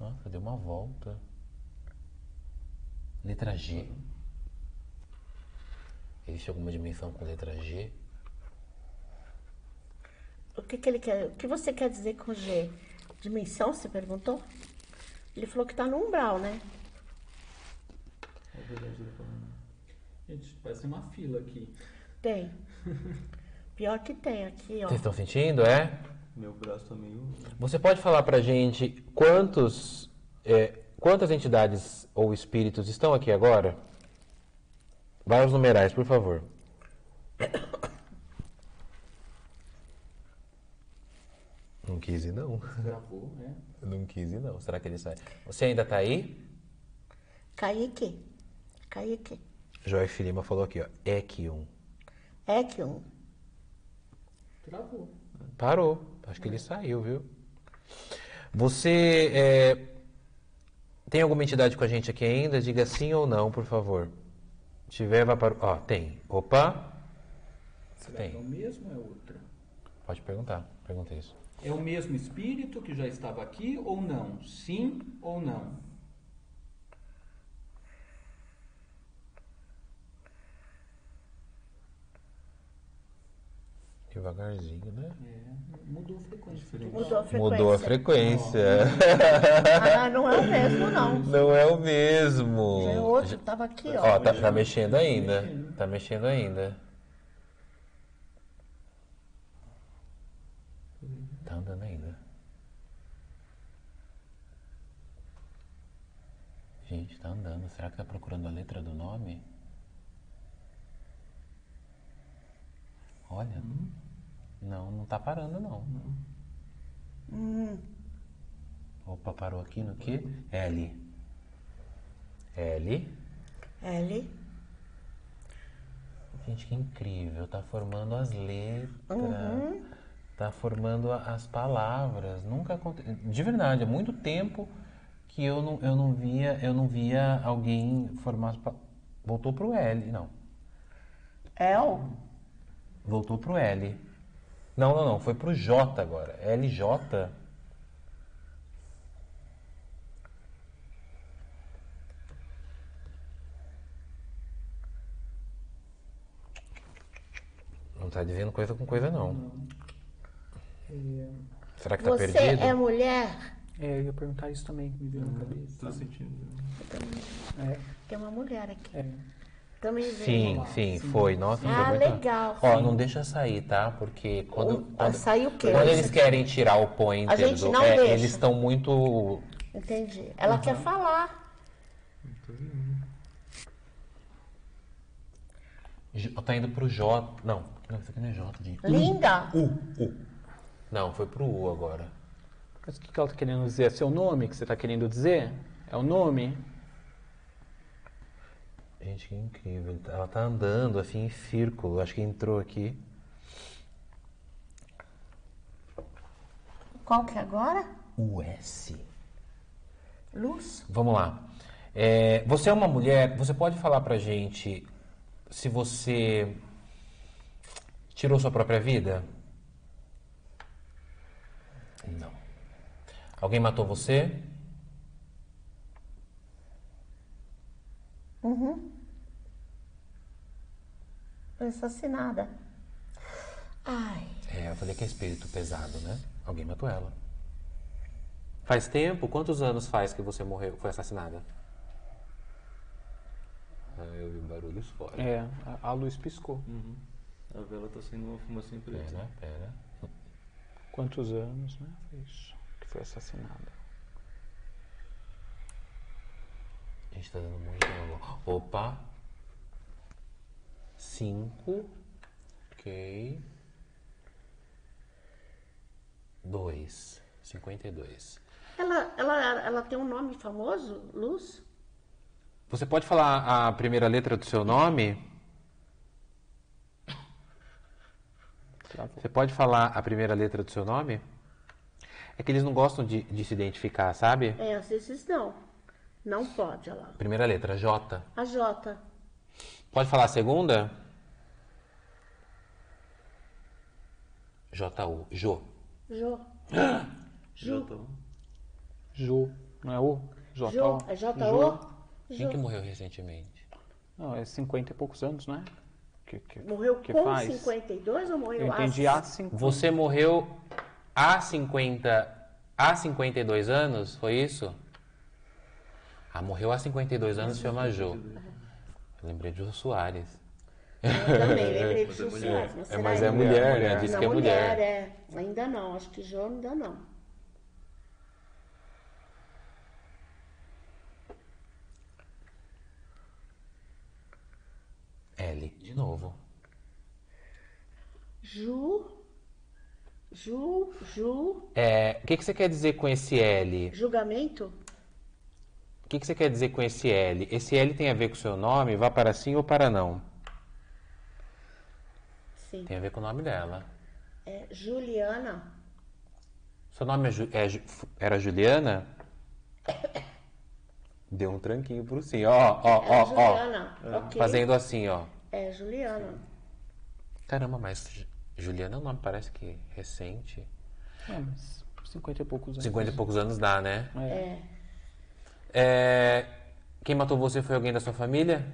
Nossa, deu uma volta. Letra G. Existe alguma dimensão com letra G? O que, que ele quer? O que você quer dizer com G? Dimensão, você perguntou? Ele falou que tá no umbral, né? É verdade, ele falando. Gente, parece uma fila aqui. Tem. Pior que tem aqui, ó. Vocês estão sentindo, é? Meu braço tá meio. Você pode falar pra gente quantos, é, quantas entidades ou espíritos estão aqui agora? Vai aos numerais, por favor. Não quis ir, não. Travou, né? Não quis ir, não. Será que ele sai? Você ainda tá aí? Kaique. Kaique. Joyce Lima falou aqui, ó. Equium. Que um. Travou. Parou. Acho que ele saiu, viu? Você é, tem alguma entidade com a gente aqui ainda? Diga sim ou não, por favor. Se tiver, vai para. Ó, tem. Opa. Será Tem. que é o mesmo ou é outra? Pode perguntar. Pergunta isso. É o mesmo espírito que já estava aqui ou não? Sim ou não? Devagarzinho, né? É, mudou a frequência. Mudou a frequência. Mudou a frequência. Ah, não é o mesmo, não. Não é o mesmo. Já é outro, tava aqui, ó. Ó, tá, tá mexendo ainda. Tá mexendo ainda. Tá andando ainda. Gente, tá andando. Será que tá procurando a letra do nome? Olha. Não, não tá parando não. Opa, parou aqui no que? L. L. L. Gente, que incrível. Tá formando as letras. Tá formando as palavras. Nunca aconteceu. De verdade, há muito tempo que eu não, eu não via, eu não via alguém formar as pa- Voltou pro L, não. El. Voltou pro L. Não, não, não. Foi pro J agora. LJ. Não tá dizendo coisa com coisa, não. Será que tá Você perdido? é mulher? É, eu ia perguntar isso também, que me veio na cabeça. Tô sentindo. É, Tem uma mulher aqui. é. Também veio. Sim, sim, foi. Nossa, Ah, foi muito- legal. Ó, não deixa sair, tá? Porque quando, O- quando, sair o quê? quando eles querem tirar o pointer A gente do- não é, deixa. eles estão muito Entendi. Ela quer falar. Tá indo pro J. Não, não, isso aqui não é J, gente. Linda. U, U. Não, foi pro U agora. Mas o que que ela tá querendo dizer? É seu nome que você tá querendo dizer? É o nome? Gente, que incrível. Ela tá andando assim em círculo. Acho que entrou aqui. Qual que é agora? U S. Luz. Vamos lá. É, você é uma mulher, você pode falar pra gente se você tirou sua própria vida? Não. Alguém matou você? Foi assassinada. Ai. É, eu falei que é espírito pesado, né? Alguém matou ela. Faz tempo? Quantos anos faz que você morreu, foi assassinada? Ah, eu vi barulhos fora. É, a, a luz piscou. A vela tá saindo uma fumacinha preta. Pera, pera. Quantos anos, né? Foi isso. Que foi assassinada. A gente tá dando muito. Opa! Cinco. Ok. Dois. Cinquenta e dois. Ela, ela, ela tem um nome famoso? Luz? Você pode falar a primeira letra do seu nome? Você pode falar a primeira letra do seu nome? É que eles não gostam de, de se identificar, sabe? É, às vezes não. Não pode, olha lá. Primeira letra, J. A J. Pode falar a segunda? J-U. Jo. Jo. Já tá. Ju, não é O? Jo. É J-O? Quem que morreu recentemente? Não, é 50 e poucos anos, né? Que, que, Morreu que com faz? 52 ou morreu Eu entendi há há 50. Você morreu há 50, há 52 anos, foi isso? Ah, morreu há 52 anos, se chama Jo. Eu lembrei de Jô Soares. Eu também lembrei de Mas é Jô mulher. Soares, não É, será mas é ele? mulher, né? Diz Não, que é mulher. é. Ainda não, acho que Jô ainda não. L, de novo. Ju. Ju, Ju, É, o que, que você quer dizer com esse L? julgamento? O que, que você quer dizer com esse L? Esse L tem a ver com o seu nome? Vá para sim ou para não? Sim. Tem a ver com o nome dela. É Juliana. Seu nome é Ju- é era Juliana? Deu um tranquinho pro sim. Ó, ó, É ó, ó. Juliana. Ok. Fazendo assim, ó. É Juliana. Caramba, mas Ju- Juliana é um nome parece que recente. É, mas 50 e poucos anos. 50 e poucos anos dá, né? É. É, Quem matou você foi alguém da sua família?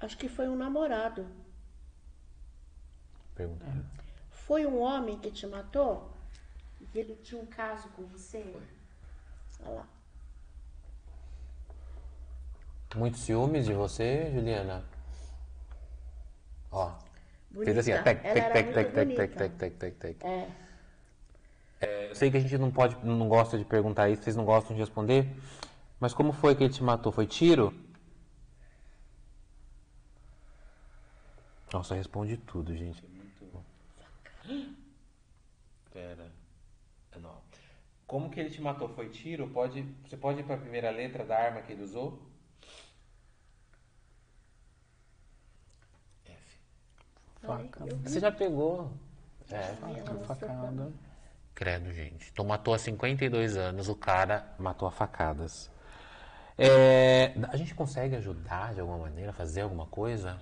Acho que foi um namorado. Pergunta. Foi um homem que te matou? E ele tinha um caso com você? Olha lá. Muitos ciúmes de você, Juliana? Ó. Bonita. Fez assim, ó. Tec, tec, tec, tec, tec, tec, tec, tec, tec. É. É, Eu sei que a gente não pode, não gosta de perguntar isso, vocês não gostam de responder. Mas como foi que ele te matou? Foi tiro? Nossa, responde tudo, gente. É muito. Pera. Não. Como que ele te matou? Foi tiro? Pode, você pode ir para a primeira letra da arma que ele usou? F. Faca. Você já pegou? É. Faca, facada. Credo, gente. Então matou há 52 anos, o cara matou a facadas. É, a gente consegue ajudar de alguma maneira, fazer alguma coisa?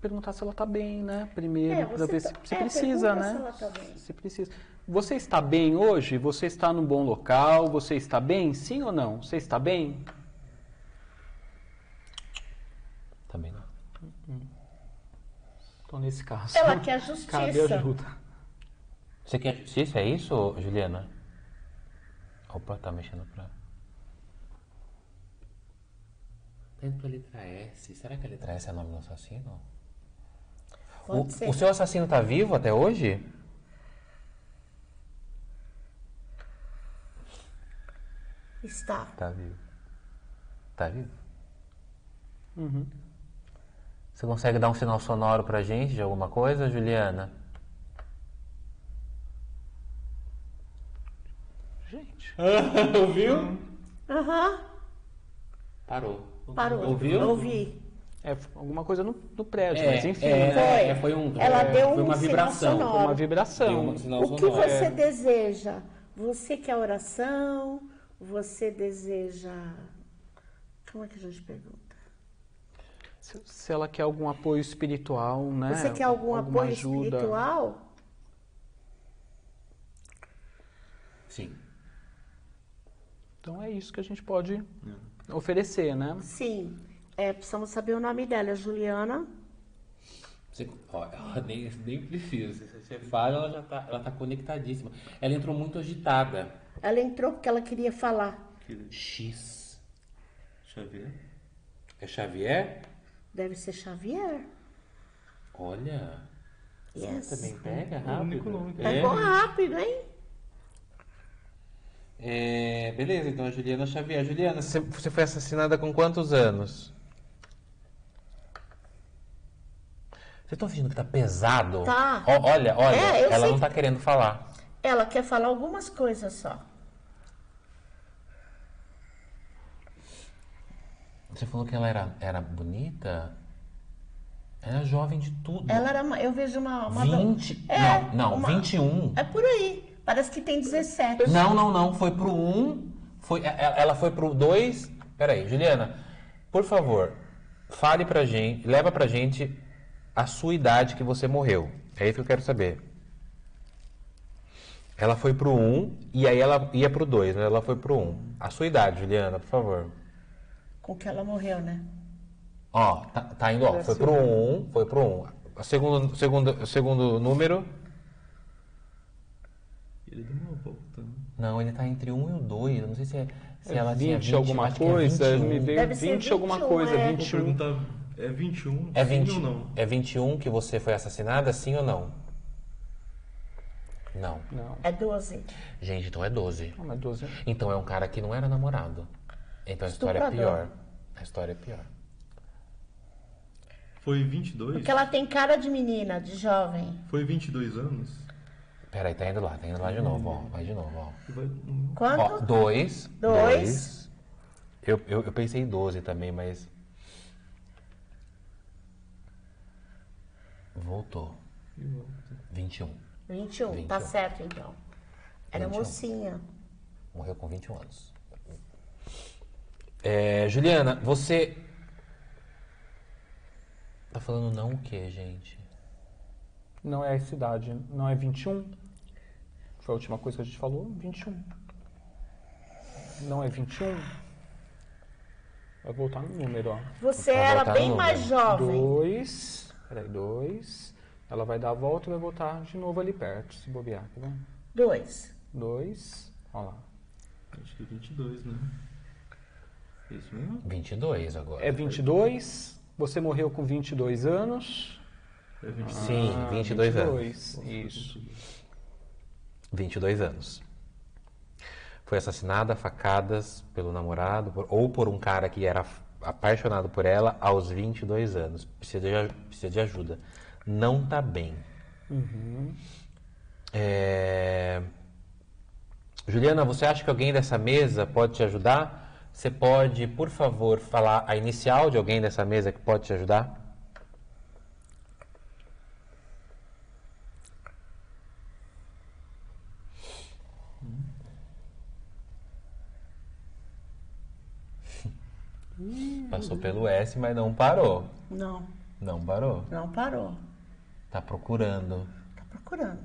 Perguntar se ela tá bem, né? Primeiro, É, pra você ver tá- se, se é, precisa, né? se ela tá bem. Se precisa. Você está bem hoje? Você está num bom local? Você está bem? Sim ou não? Você está bem? Também não. Então, nesse caso. Ela quer Cabe justiça. ajuda. Você quer justiça? É isso, Juliana? Opa, tá mexendo pra. Tenta a letra S. Será que a letra S é o nome do assassino? Pode O, ser. o seu assassino tá vivo até hoje? Está. Tá vivo. Tá vivo? Uhum. Você consegue dar um sinal sonoro pra gente de alguma coisa, Juliana? Gente. Ouviu? Aham. Parou. Parou. Ouviu? Ouvi. É alguma coisa no, no prédio, É, mas enfim. é, né? é, foi um, Ela é, deu foi um uma vibração. sonoro. Foi uma vibração. Deu um sinal O que sonoro. você É. deseja? Você quer oração? Você deseja. Como é que a gente pergunta? Se, se ela quer algum apoio espiritual, né? Você quer algum Alguma apoio ajuda. espiritual? Sim. Então é isso que a gente pode oferecer, né? Sim. É, precisamos saber o nome dela. É Juliana. Você, ó, ela nem, nem precisa. Se você fala, ela já tá, ela tá conectadíssima. Ela entrou muito agitada. Ela entrou porque ela queria falar. X. Xavier? É Xavier? Deve ser Xavier. Olha. Yes. Você também pega o rápido. único nome que é. Rápido, hein? É, beleza, então a Juliana Xavier. Juliana, você, você foi assassinada com quantos anos? Vocês estão sentindo que tá pesado? Tá. Ó, olha, olha, É, ela sei não tá querendo falar. Ela quer falar algumas coisas só. Você falou que ela era, era bonita? Era jovem de tudo. Ela era. Eu vejo uma. uma 20. É, não, não, uma- 21. É por aí. Parece que tem 17. Não, não, não. Foi pro 1. Foi, e- ela ela foi pro 2. Peraí, Juliana, por favor, fale pra gente, leva pra gente a sua idade que você morreu. É isso que eu quero saber. Ela foi pro 1 e aí ela ia pro 2, né? Ela foi pro 1. A sua idade, Juliana, por favor. Com que ela morreu, né? Ó, tá, tá indo, ó. Foi pro 1, foi pro 1. O segundo, segundo, segundo número. Ele deu uma volta, né? Não, ele tá entre 1 e o 2. Eu não sei se, é, se ela 20, tinha 20 alguma acho que é coisa, 21. me veio Deve ser 20 alguma 21, coisa, é. Vou 21. perguntar, é 21? É, 20, Sim ou não? é 21 que você foi assassinada, sim ou não? Não. Não, É 12. Gente, então é 12. não, mas 12. Então é um cara que não era namorado. Então a história é Estuprador. pior. A história é pior. Foi 22? Porque ela tem cara de menina, de jovem. Foi 22 anos? Peraí, tá indo lá, tá indo lá de novo, ó. Vai de novo, ó. Quanto? Ó, dois. Dois. Eu, eu, eu pensei em 12 também, mas. Voltou. 21. 21, 21. tá certo então. Era 21. mocinha. Morreu com 21 anos. É, Juliana, você. Tá falando não o quê, gente? Não é essa idade, não é 21? Foi a última coisa que a gente falou? 21. Não é 21? Vai voltar no número, ó. Você Vai era bem mais jovem. Dois. Peraí, dois. Ela vai dar a volta e vai voltar de novo ali perto, se bobear, tá vendo? Dois. Dois. Olha lá. Acho que 22, né? É Isso mesmo? 22 agora. É 22. Você morreu com 22 anos. É 22. Sim, Ah, 22 anos. 22, Isso. 22 anos. Foi assassinada a facadas pelo namorado por- ou por um cara que era apaixonado por ela aos 22 anos. Precisa de, precisa de ajuda. Não tá bem. É, Juliana, você acha que alguém dessa mesa pode te ajudar? Você pode, por favor, falar a inicial de alguém dessa mesa que pode te ajudar? Passou pelo S, mas não parou. Não, Não parou. não parou. Tá procurando. Tá procurando.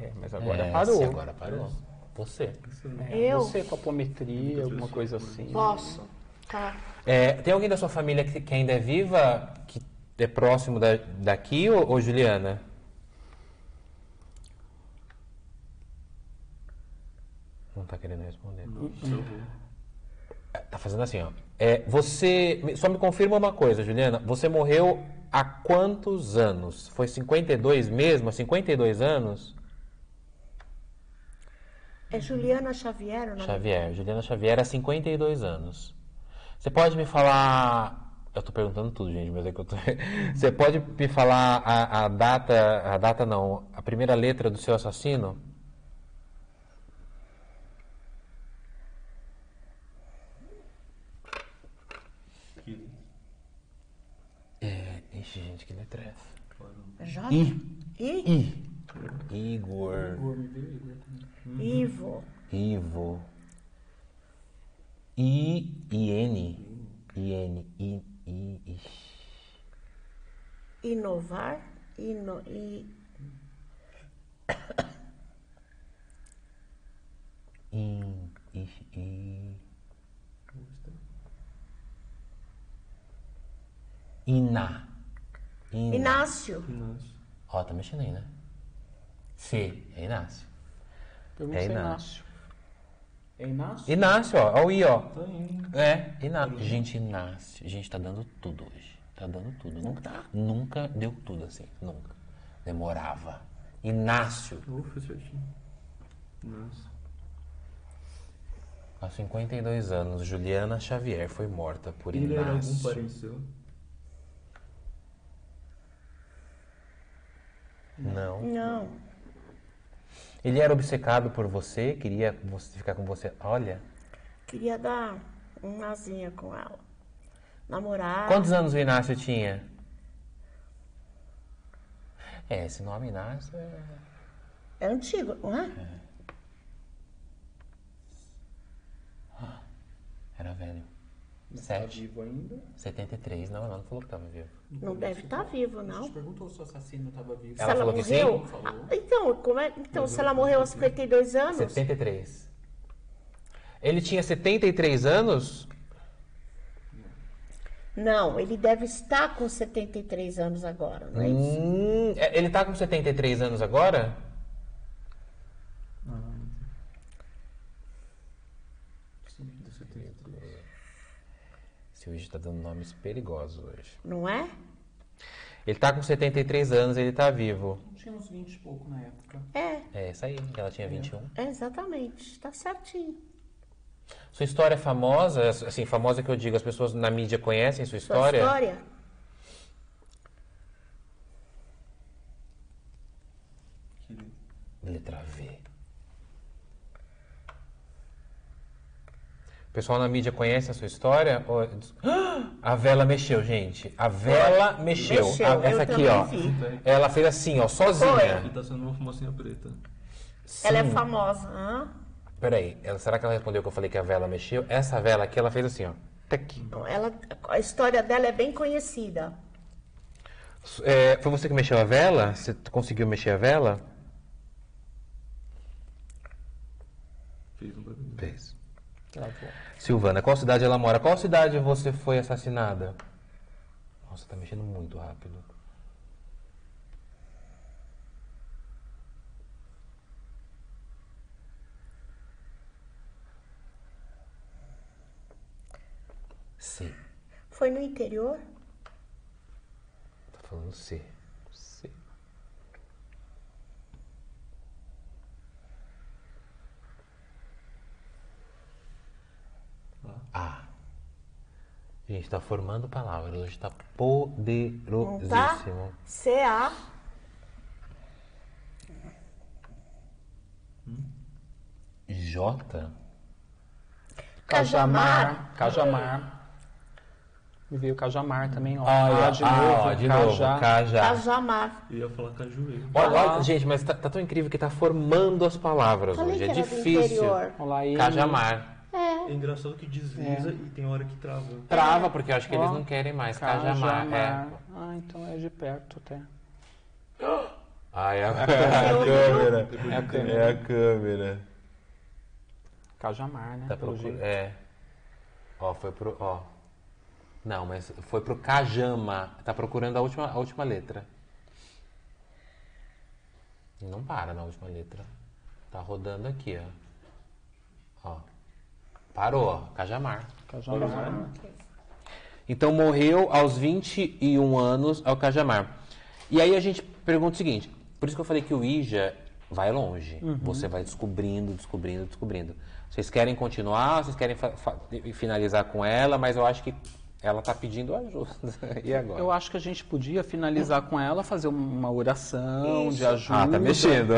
É, mas agora É, parou. agora parou. Você. É, Eu? Você com apometria, alguma coisa assim. Posso? Tá. É, tem alguém da sua família que, que ainda é viva, que é próximo da- daqui, ou, ou Juliana? Não tá querendo responder. Tá fazendo assim, ó. É, você. Só me confirma uma coisa, Juliana. Você morreu há quantos anos? Foi 52 mesmo? Há 52 anos? É Juliana Xavier o nome? Xavier, Juliana Xavier há 52 anos. Você pode me falar. Eu tô perguntando tudo, gente, mas é que eu tô. Você pode me falar a, a data. A data não, a primeira letra do seu assassino? Que- É. Ixi, gente, que letra é essa? É J? I. I? I. Igor. Ivo. Ivo. I. I-N. I-N. I. I. Ixi. Inovar. Ino, i, In. Ixi. I. Ina. Inácio. Nossa. Ó, tá mexendo aí, né? C. É Inácio. Pergunta É se é Inácio. Inácio. É Inácio? Inácio, ó. Ó o I, ó. Tá indo. É, Inácio. Gente, Inácio. Gente, tá dando tudo hoje. Tá dando tudo. Nunca, nunca deu tudo assim. Nunca. Demorava. Inácio. Certinho. Nossa. Aos 52 anos, Juliana Xavier foi morta por Ele era algum Inácio. parente seu? Não. Não. Ele era obcecado por você, queria você- ficar com você. Olha, Queria dar uma asinha com ela. Namorar. quantos anos o Inácio tinha? É, esse nome Inácio é... É antigo, não é? era velho. Tá Sete. vivo ainda? 73. Não, ela não falou que tava vivo. Não deve estar vivo, A não. gente perguntou se o assassino estava vivo. Se Ela ela falou que sim? morreu. Ah, então, como é, então, se ela morreu aos 52 anos, 73. Ele tinha 73 anos? não, ele deve estar com 73 anos agora, não é isso? Hum, é- ele tá com 73 anos agora? Silvio está dando nomes perigosos hoje. Não é? Ele tá com 73 anos, ele tá vivo. Tinha uns 20 e pouco na época. É. É, isso aí, ela tinha é. 21. É, exatamente, tá certinho. Sua história é famosa, assim, famosa que eu digo, as pessoas na mídia conhecem sua história? Sua história? Letra V. O pessoal na mídia conhece a sua história? A vela mexeu, gente. A vela mexeu. Mexeu, A- essa aqui, ó. vi. Ela fez assim, ó, sozinha. E tá sendo uma fumacinha preta. Ela é Sim. famosa. hã? Peraí, ela- será que ela respondeu que eu falei que a vela mexeu? Essa vela aqui, ela fez assim, ó. Tec. Então, Ela, a história dela é bem conhecida. É, foi você que mexeu a vela? Você conseguiu mexer a vela? Fez um. Fez. Travou. Silvana, qual cidade ela mora? Qual cidade você foi assassinada? Nossa, tá mexendo muito rápido. C. Foi no interior? Tá falando C. C. A. Gente, tá formando palavras. Hoje tá Não tá? poderosíssimo. C-A. J. Cajamar. Cajamar. Me veio Cajamar também, ó. Olha, Ah, de ah, novo. ó, de Caja- novo. Caja. Cajamar. Eu ia falar cajueiro. Olha, olha, gente, mas tá, tá tão incrível que tá formando as palavras Falei hoje. que É era do difícil. interior. Olha lá aí. Cajamar. É engraçado que desliza e tem hora que trava. Trava, porque eu acho que eles não querem mais. Cajamar. Cajamar. É. Ah, então é de perto até. Ai, é a, câmera. câmera. É a câmera. É a câmera. Cajamar, né? Tá pelo procurando. jeito. É. Ó, foi pro. Ó. Não, mas foi pro Cajama. Tá procurando a última, a última letra. E Não para na última letra. Tá rodando aqui, ó. Ó. Parou, ó. Cajamar. Cajamar. Então morreu aos 21 anos ao Cajamar. E aí a gente pergunta o seguinte: por isso que eu falei que o Ija vai longe. Você vai descobrindo, descobrindo, descobrindo. Vocês querem continuar? Vocês querem finalizar com ela? Mas eu acho que ela está pedindo ajuda. e agora? Eu acho que a gente podia finalizar com ela, fazer uma oração de ajuda. Ah, tá mexendo.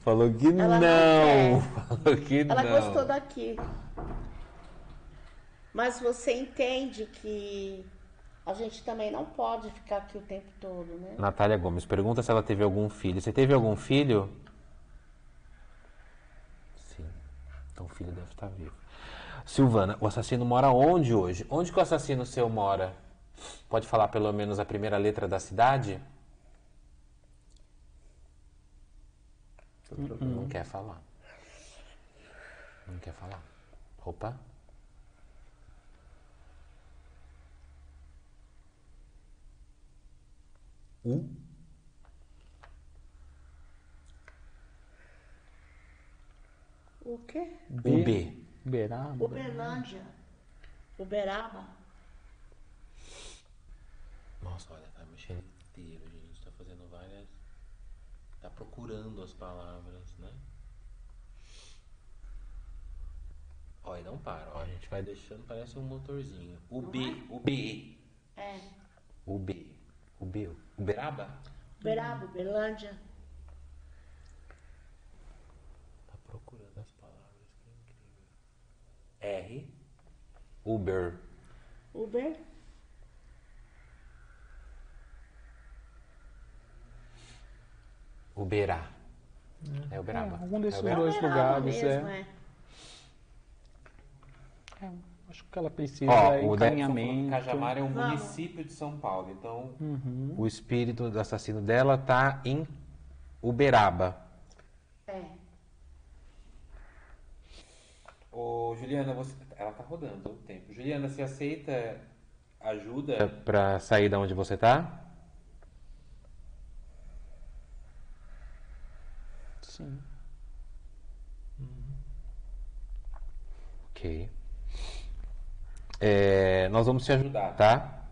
Falou que Ela não não. Falou que Ela não. gostou daqui. Mas você entende que a gente também não pode ficar aqui o tempo todo, né? Natália Gomes pergunta se ela teve algum filho. Você teve algum filho? Sim. Então o filho deve estar vivo. Silvana, o assassino mora onde hoje? Onde que o assassino seu mora? Pode falar pelo menos a primeira letra da cidade? Não quer falar. Não quer falar. Opa. U. O quê? U B. Uberaba. Uberlândia. Uberaba. Nossa, olha, tá mexendo inteiro, gente. Tá fazendo várias. Tá procurando as palavras, né? Ó, e não para, ó. A gente vai deixando, parece um motorzinho. O B, o B. É. O B. O B. Uberaba? Uberaba, Uberlândia. Tá procurando as palavras, que incrível. R. Uber. Uber. Uberá. É Uberaba. É, algum desses é Uberaba? dois lugares, mesmo, é. é. É, Acho que ela precisa Ó, é o encaminhamento. Cajamar é um Vamos. município de São Paulo, então Uhum. o espírito do assassino dela tá em Uberaba. É. Ô, Juliana, você... ela tá rodando o tempo. Juliana, você aceita ajuda pra sair da onde você tá? Sim. Ok. É, nós vamos te ajudar, tá?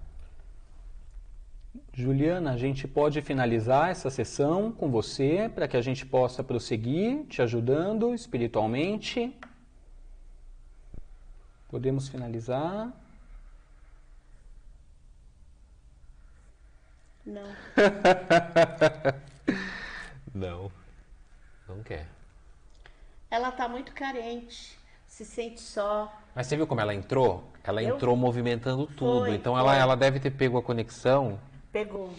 Juliana, a gente pode finalizar essa sessão com você para que a gente possa prosseguir te ajudando espiritualmente. Podemos finalizar? Não. Não. Quer. Ela tá muito carente, se sente só. Mas você viu como ela entrou? Ela Eu- entrou movimentando tudo. Foi, então foi. ela, ela deve ter pego a conexão. Pegou.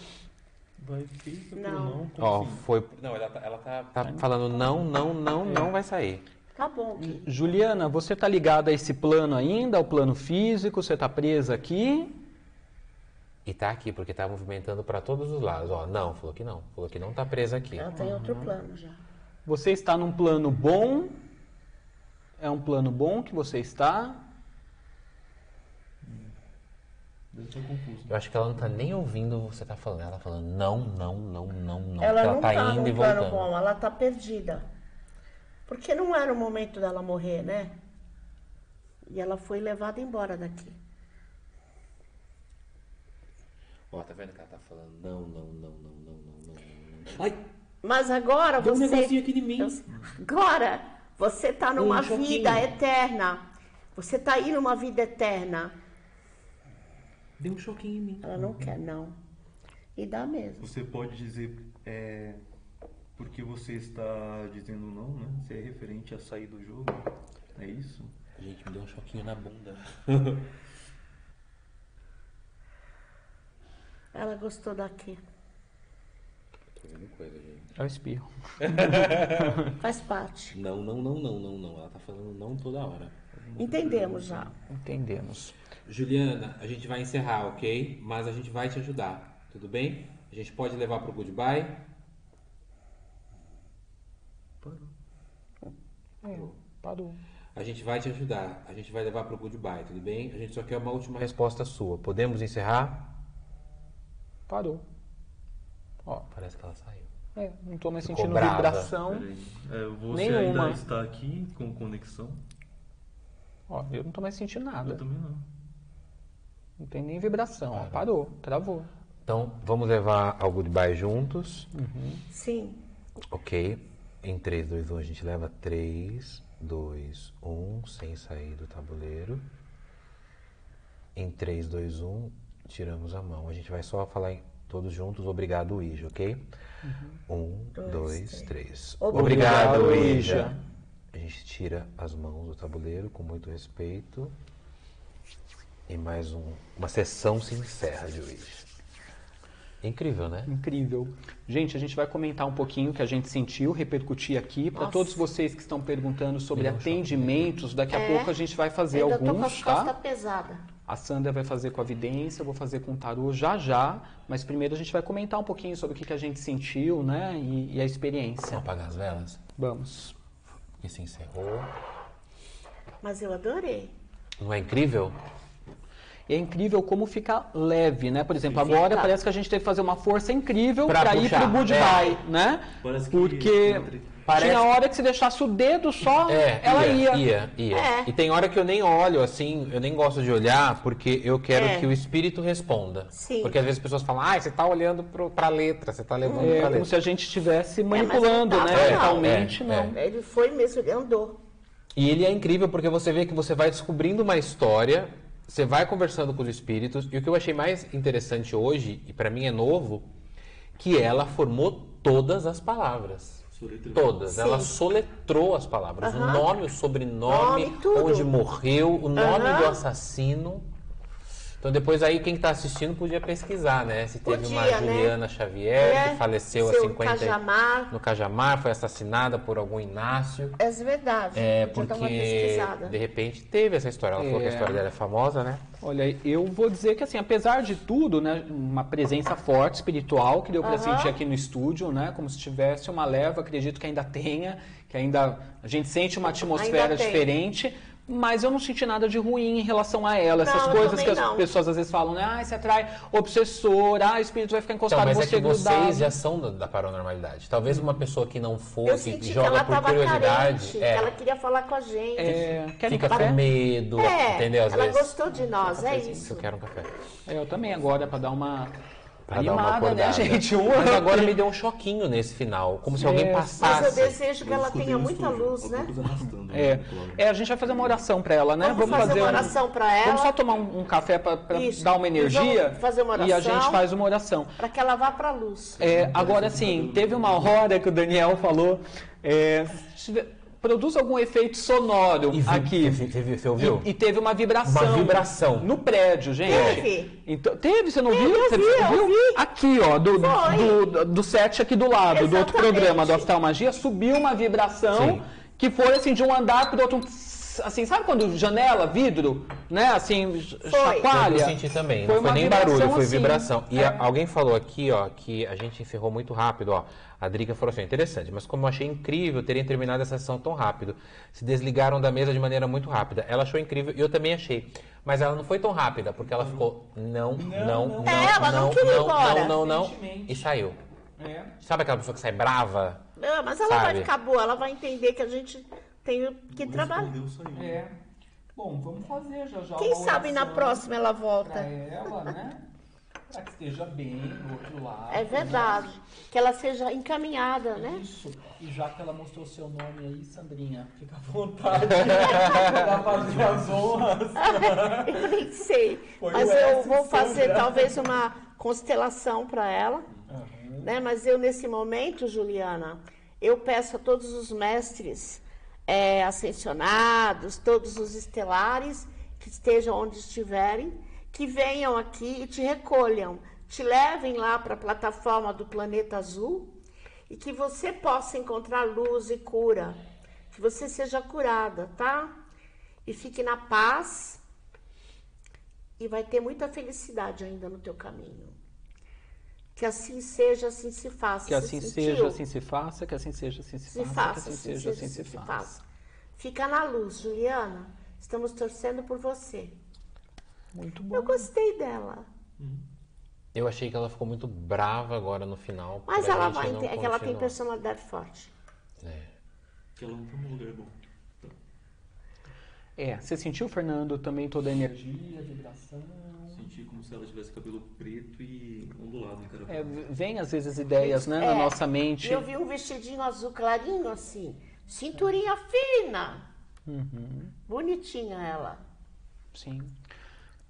Vai fica por Não. não. Ó, foi. Não, ela tá, ela tá, tá falando não, não, não, não vai sair. Tá bom, Gui. Juliana, você está ligada a esse plano ainda, ao plano físico? Você está presa aqui? E tá aqui, porque tá movimentando para todos os lados. Ó, não, falou que não. Falou que não tá presa aqui. Ela tá em outro plano já. Você está num plano bom? É um plano bom que você está? Eu acho que ela não tá nem ouvindo o que você tá falando. Ela tá falando não, não, não, não, não. Ela Porque não tá tá indo e voltando. bom, ela tá perdida. Porque não era o momento dela morrer, né? E ela foi levada embora daqui. Ó, tá vendo que ela tá falando não, não, não, não, não, não, não, não. Ai, Mas agora deu um você. negocinho aqui em mim. Agora você tá numa Um vida eterna. Você tá aí numa vida eterna. Deu um choquinho em mim. Ela não quer, não. E dá mesmo. Você pode dizer é, porque você está dizendo não, né? Se é referente a sair do jogo. É isso? Gente, me deu um choquinho na bunda. Ela gostou daqui. Vendo coisa, gente. É o espirro. Faz parte. Não, não, não, não, não, não. Ela tá falando não toda hora. Entendemos já. Entendemos. Juliana, a gente vai encerrar, ok? Mas a gente vai te ajudar, tudo bem? A gente pode levar pro goodbye? É, parou. A gente vai te ajudar. A gente vai levar pro goodbye, tudo bem? A gente só quer uma última resposta sua. Podemos encerrar? Parou. Ó, Parece que ela saiu. é, não estou mais Ficou sentindo brava. vibração. É, você Nenhuma. ainda está aqui com conexão? Ó, eu não estou mais sentindo nada. Eu também não. Não tem nem vibração. Ó, parou, travou. Então, vamos levar ao goodbye juntos. Sim. Ok. Em 3, 2, 1, a gente leva 3, 2, 1, sem sair do tabuleiro. Em 3, 2, 1, tiramos a mão. A gente vai só falar em- todos juntos, obrigado, Ija, ok? 1, Dois, 2, 3. Obrigado, Obrigado, Ija. Ija. A gente tira as mãos do tabuleiro com muito respeito. E mais um, uma sessão se encerra de Ouija. Incrível, né? Incrível. Gente, a gente vai comentar um pouquinho o que a gente sentiu, repercutir aqui. Para todos vocês que estão perguntando sobre um atendimentos, daqui a É. pouco a gente vai fazer Ainda tô com alguns, as tá? pesadas. A Sandra vai fazer com a vidência, eu vou fazer com o tarô já já, mas primeiro a gente vai comentar um pouquinho sobre o que, que a gente sentiu, né, e, e a experiência. Vamos apagar as velas? Vamos. Porque se encerrou. Mas eu adorei. Não é incrível? E é incrível como fica leve, né? Por exemplo, Fica. agora parece que a gente teve que fazer uma força incrível Pra para ir pro goodbye, né? Parece que Porque Parece- tinha hora que se deixasse o dedo só, É, ela ia. ia. ia. É. E tem hora que eu nem olho, assim, eu nem gosto de olhar, porque eu quero É. que o espírito responda. Sim. Porque às vezes as pessoas falam, ah, você tá olhando pro, pra letra, você tá levando É pra como letra. se a gente estivesse É, mas manipulando, né? tava, não. É, não. Ele foi mesmo, ele andou. E ele é incrível porque você vê que você vai descobrindo uma história, você vai conversando com os espíritos, e o que eu achei mais interessante hoje, e pra mim é novo, que ela formou todas as palavras. Soletrou. Todas. Sim. Ela soletrou as palavras. O nome, o sobrenome, Nome, onde morreu, o nome do assassino. Então depois aí quem está assistindo podia pesquisar, né? Se teve uma Podia, né? Juliana Xavier, É, que faleceu a 50 e- Cajamar. no Cajamar, foi assassinada por algum Inácio. É verdade. É, uma porque pesquisada. de repente teve essa história. Ela falou que a É. história dela é famosa, né? Olha, eu vou dizer que assim, apesar de tudo, né, uma presença forte espiritual que deu para sentir aqui no estúdio, né, como se tivesse uma leva, acredito que ainda tenha, que ainda a gente sente uma atmosfera diferente, mas eu não senti nada de ruim em relação a ela. Essas Não, eu coisas que as não. pessoas às vezes falam, né, ah, você atrai obsessor, ah, o espírito vai ficar Então, encostado mas em é você que grudado. vocês já são da, da paranormalidade. Talvez uma pessoa que não for, Eu que joga ela por curiosidade, carente, é, que ela queria falar com a gente. É, quer fica café? com medo, É, entendeu? Às ela vezes. gostou de nós, é Isso, isso. Eu quero um café. É, Eu também agora para dar uma Pra dar uma animada, né, gente? Um Mas agora me deu um choquinho nesse final, como se alguém É, Mas passasse. eu desejo que ela tenha muita luz, né? É, é, a gente vai fazer uma oração para ela, né? Vamos fazer uma um- oração pra ela. Vamos só tomar um, um café para dar uma energia vamos fazer uma e a oração. gente faz uma oração. Para que ela vá para a luz. É, agora sim, teve uma hora que o Daniel falou É, produz algum efeito sonoro E vi- aqui. Você, você- você ouviu? E, e teve uma vibração. Uma vibração. No prédio, gente. Teve. Então, teve, você não viu? eu Você vi, eu viu? vi. Aqui, ó, do, Foi. do, do set aqui do lado, do outro Exatamente. programa do Oftalmagia, subiu uma vibração Sim. que foi assim de um andar pro outro. Assim, sabe quando janela, vidro, né? Assim, chacoalha? Eu senti também, Foi não foi nem barulho, foi assim. vibração. E É. a- alguém falou aqui, ó, que a gente encerrou muito rápido, ó. A Drica falou assim, interessante, mas como eu achei incrível terem terminado essa sessão tão rápido, se desligaram da mesa de maneira muito rápida. Ela achou incrível e eu também achei. Mas ela não foi tão rápida, porque ela ficou não, não, não, É, ela não não, queria ir não, embora. não, não, não, Recentemente. e saiu. É. Sabe aquela pessoa que sai brava? Não, mas ela vai Sabe? ficar boa, ela vai entender que a gente tem que trabalhar. É. Bom, vamos fazer já já. Quem sabe na próxima ela Pra volta. ela, né? Pra que esteja bem do outro lado. É verdade. Que ela seja encaminhada, né? né? Isso. E já que ela mostrou seu nome aí, Sandrinha, fica à vontade pra fazer as honras. Eu nem sei. Foi Mas eu S, vou fazer Sandra. talvez uma constelação para ela. Né? Mas eu, nesse momento, Juliana, eu peço a todos os mestres é, ascensionados, todos os estelares, que estejam onde estiverem, que venham aqui e te recolham, te levem lá para a plataforma do planeta azul e que você possa encontrar luz e cura, que você seja curada, tá? E fique na paz e vai ter muita felicidade ainda no teu caminho. Que assim seja, assim se faça. Que assim sentiu? seja, assim se faça, que assim seja, assim se, se faça, faça, que assim assim seja, assim se faça. Fica na luz, Juliana. Estamos torcendo por você. Muito bom. Eu gostei dela. Eu achei que ela ficou muito brava agora no final. Mas ela vai é que ela tem personalidade forte. É. Que ela não tá num lugar bom. É, você sentiu, Fernando, também toda a energia, a vibração? Senti como se ela tivesse cabelo preto e ondulado. É, vem às vezes ideias, né, na É, nossa mente. Eu vi um vestidinho azul clarinho assim, cinturinha fina. Uhum. Bonitinha ela. Sim.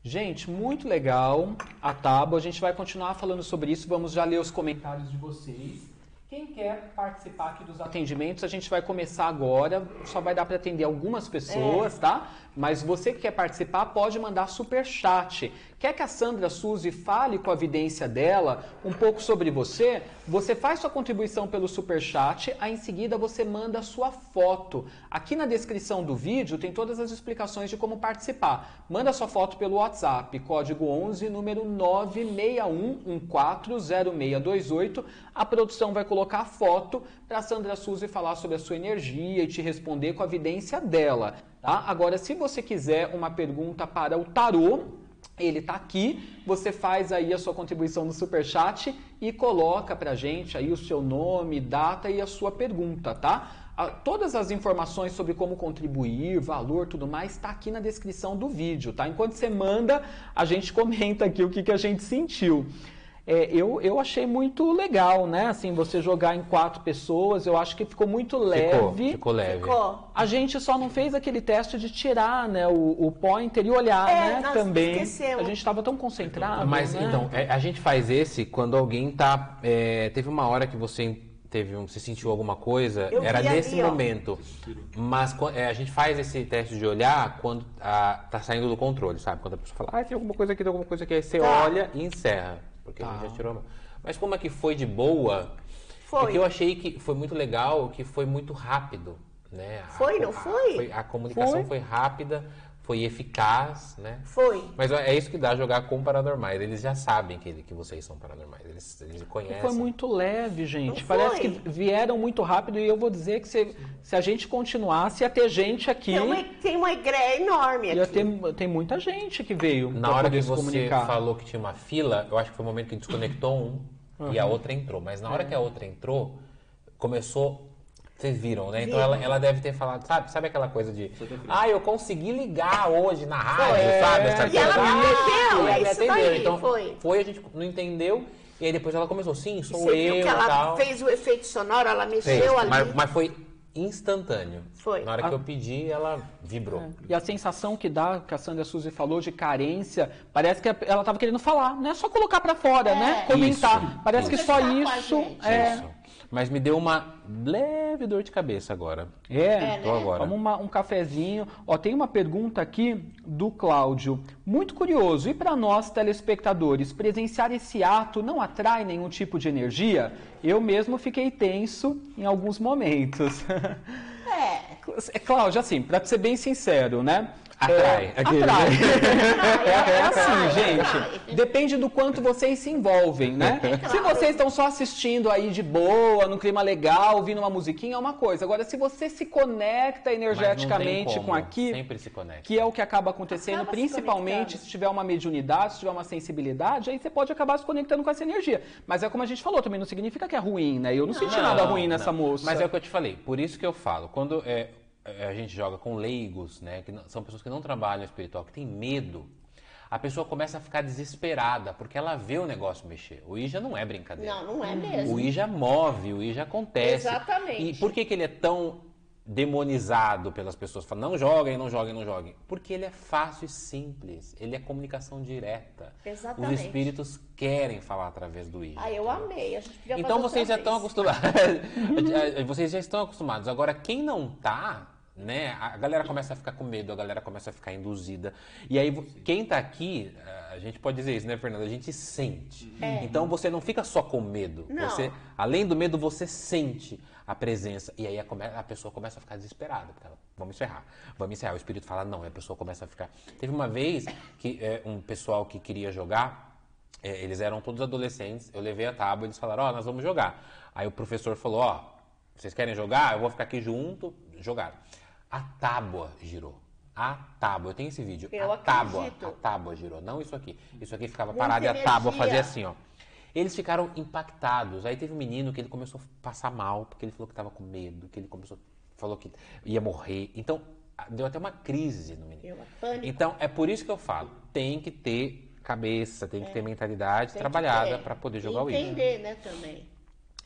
Gente, muito legal a tábua. A gente vai continuar falando sobre isso. Vamos já ler os comentários de vocês. Quem quer participar aqui dos atendimentos, a gente vai começar agora. Só vai dar para atender algumas pessoas, tá? Mas você que quer participar pode mandar super chat. Quer que a Sandra Suzy fale com a vidência dela um pouco sobre você? Você faz sua contribuição pelo super chat, aí em seguida você manda a sua foto. Aqui na descrição do vídeo tem todas as explicações de como participar. Manda sua foto pelo WhatsApp, código 11, número 961140628. A produção vai colocar a foto para a Sandra Suzy falar sobre a sua energia e te responder com a vidência dela. Tá? Agora, se você quiser uma pergunta para o tarô, ele tá aqui, você faz aí a sua contribuição no Superchat e coloca pra gente aí o seu nome, data e a sua pergunta, tá? Todas as informações sobre como contribuir, valor, tudo mais, está aqui na descrição do vídeo, tá? Enquanto você manda, a gente comenta aqui o que, que a gente sentiu. É, eu, eu achei muito legal, né? Assim, você jogar em quatro pessoas, eu acho que ficou muito Ficou, leve. ficou leve. Ficou. A gente só não fez aquele teste de tirar, né, o, o pointer e olhar, É, né, nós também. esquecemos. A gente estava tão concentrado, Mas né? então, é, a gente faz esse quando alguém tá. é, teve uma hora que você teve um, você sentiu alguma coisa, Eu era nesse ali, ó. momento. Mas co- é, a gente faz esse teste de olhar quando ah, tá saindo do controle, sabe? Quando a pessoa fala, ah, tem alguma coisa aqui, tem alguma coisa aqui, aí você Tá. olha e encerra. Porque a gente Tá. já tirou a mão. Mas como é que foi de boa? Foi. Porque eu achei que foi muito legal, que foi muito rápido, né? A- Foi, não a- foi? A comunicação Foi. foi rápida, foi eficaz, né? Foi. Mas é isso que dá jogar com paranormais. Eles já sabem que, que vocês são paranormais. Eles, eles conhecem. Foi muito leve, gente. Não Parece foi? que vieram muito rápido e eu vou dizer que se, se a gente continuasse, ia ter gente aqui. Tem uma, tem uma igreja enorme Ia aqui. ter, tem muita gente que veio Na hora que você comunicar. falou que tinha uma fila, eu acho que foi o momento que desconectou um e a outra entrou. Mas na hora que a outra entrou, começou. Vocês viram, né? Então ela, ela deve ter falado, sabe, sabe aquela coisa de. Ah, eu consegui ligar hoje na rádio, Foi. sabe? Essa E ela coisa. me Ah, atendeu, e é isso atendeu. daí, Então foi. a gente não entendeu. E aí depois ela começou, sim, sou Você eu viu que ela tal. fez o efeito sonoro, ela mexeu Fez, ali. mas, mas foi instantâneo. Foi. Na hora que eu pedi, ela vibrou. E a sensação que dá, que a Sandra Suzy falou, de carência, parece que ela estava querendo falar, não é só colocar para fora, É. né? Comentar. Isso, parece que só a isso, gente. é, Isso. Mas me deu uma leve dor de cabeça agora. É, É, Tô né? agora. Vamos uma- um cafezinho. Ó, tem uma pergunta aqui do Cláudio. Muito curioso. E para nós, telespectadores, presenciar esse ato não atrai nenhum tipo de energia? Eu mesmo fiquei tenso em alguns momentos. É. É, Cláudio, assim, para ser bem sincero, né? Atrai. É, Aquele- atrai. É, é assim, Atrai, gente. atrai. Depende do quanto vocês se envolvem, né? Se Claro. vocês estão só assistindo aí de boa, num clima legal, ouvindo uma musiquinha, é uma coisa. Agora, se você se conecta não energeticamente com aqui, Sempre se conecta. que é o que acaba acontecendo, Acaba se principalmente conectando. se tiver uma mediunidade, se tiver uma sensibilidade, aí você pode acabar se conectando com essa energia. Mas é como a gente falou, também não significa que é ruim, né? Eu não, senti nada Não, ruim nessa não. moça. Mas é o que eu te falei. Por isso que eu falo. Quando é, é, a gente joga com leigos, né? Que não- são pessoas que não trabalham espiritual, que têm medo. A pessoa começa a ficar desesperada, porque ela vê o negócio mexer. O Ija não é brincadeira. Não, não é mesmo. O Ija move, o Ija acontece. Exatamente. E por que, que ele é tão demonizado pelas pessoas? Falam, não joguem, não joguem, não joguem. Porque ele é fácil e simples. Ele é comunicação direta. Exatamente. Os espíritos querem falar através do Ija. Ah, eu amei. A gente podia Então vocês já estão acostumados. vocês já estão acostumados. Agora, quem não tá, né? A galera começa a ficar com medo, a galera começa a ficar induzida. E aí, quem tá aqui, a gente pode dizer isso, né, Fernanda? A gente sente. Então você não fica só com medo. Não. Você, além do medo, você sente a presença. E aí a, a pessoa começa a ficar desesperada. Porque ela, vamos encerrar. Vamos encerrar. O espírito fala, não. E a pessoa começa a ficar. Teve uma vez que é, um pessoal que queria jogar. É, eles eram todos adolescentes, eu levei a tábua e eles falaram, ó, nós vamos jogar. Aí o professor falou, ó, vocês querem jogar? Eu vou ficar aqui junto, jogaram. A tábua girou. A tábua, eu tenho esse vídeo. Eu a tábua, acredito. a tábua girou, não isso aqui. Isso aqui ficava Muita parado e a tábua energia. fazia assim, ó. Eles ficaram impactados. Aí teve um menino que ele começou a passar mal, porque ele falou que estava com medo, que ele começou, falou que ia morrer. Então, deu até uma crise no menino. Deu uma pânico. Então, é por isso que eu falo, tem que ter cabeça, tem que ter mentalidade É. Tem trabalhada para poder jogar o. Entender, né, também.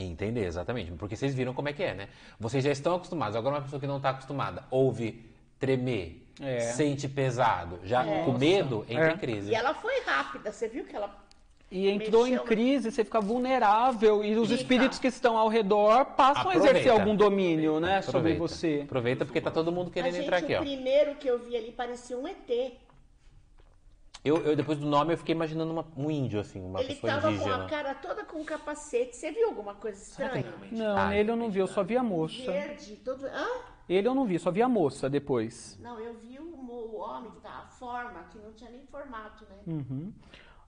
Entender, exatamente. Porque vocês viram como é que é, né? Vocês já estão acostumados. Agora uma pessoa que não está acostumada ouve tremer, É. sente pesado, já É. com medo, entra É. em crise. E ela foi rápida. Você viu que ela... E entrou em Mexeu- crise, você fica vulnerável e os Fica. espíritos que estão ao redor passam a exercer Aproveita. algum domínio, né, sobre Aproveita. você. Aproveita porque tá todo mundo A querendo gente, entrar aqui, o ó. primeiro que eu vi ali parecia um ET. Eu, eu, depois do nome, eu fiquei imaginando uma- um índio, assim, uma Ele pessoa tava com indígena. a cara toda com capacete. Você viu alguma coisa estranha? Não, Ah, nele eu não vi, eu só vi a moça. Verde, todo... Hã? Ele eu não vi, só vi a moça depois. Não, eu vi o, o homem, que tá, a forma, que não tinha nem formato, né? Hum.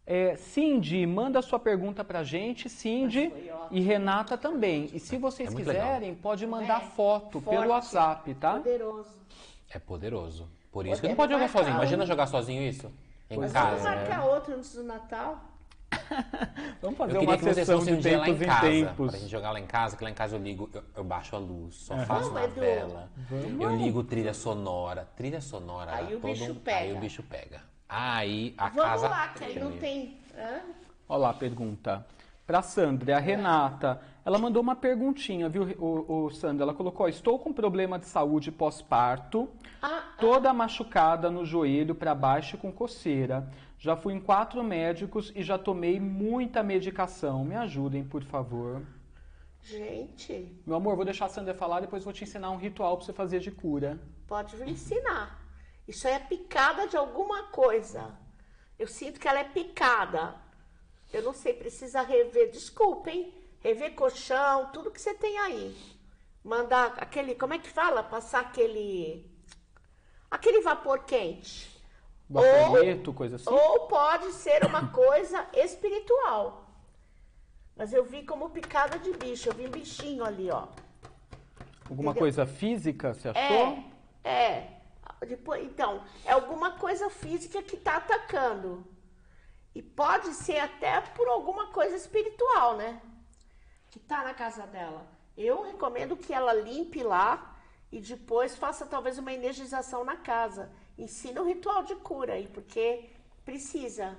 É, Cindy, manda sua pergunta pra gente, Cindy e Renata também. E se vocês É quiserem, pode mandar É, foto pelo forte, WhatsApp, tá? Poderoso. É poderoso. Por isso que não pode jogar marcar sozinho. Imagina jogar sozinho isso. Em Mas casa. vamos marcar né? outro antes do Natal? Vamos fazer Eu queria uma que vocês sessão fossem de um dia lá em em casa. tempos. Pra gente jogar lá em casa, que lá em casa eu ligo, eu, eu baixo a luz, só faço Vamos, uma vela. Eu ligo trilha sonora. Trilha sonora. Aí o todo bicho um- pega. Aí o bicho pega. Aí a Vamos casa. lá, que aí não tem... Hã? Olha lá a pergunta. Pra Sandra, a Renata, ela mandou uma perguntinha, viu, o, o Sandra? Ela colocou: Estou com problema de saúde pós-parto, toda machucada no joelho para baixo com coceira. Já fui em quatro médicos e já tomei muita medicação. Me ajudem, por favor. gente, Meu amor, vou deixar a Sandra falar, depois vou te ensinar um ritual para você fazer de cura. pode me ensinar. Isso aí é picada de alguma coisa. Eu sinto que ela é picada. Eu não sei, precisa rever. Desculpem. Rever colchão, tudo que você tem aí. Mandar aquele, como é que fala? Passar aquele. Aquele vapor quente. Bafoneto, coisa assim. Ou pode ser uma coisa espiritual. Mas eu vi como picada de bicho. Eu vi um bichinho ali, ó. Alguma entendeu? coisa física, você achou? É, é. Depois, então, é alguma coisa física que tá atacando. E pode ser até por alguma coisa espiritual, né? Que tá na casa dela. Eu recomendo que ela limpe lá e depois faça talvez uma energização na casa. Ensina o ritual de cura aí, porque precisa.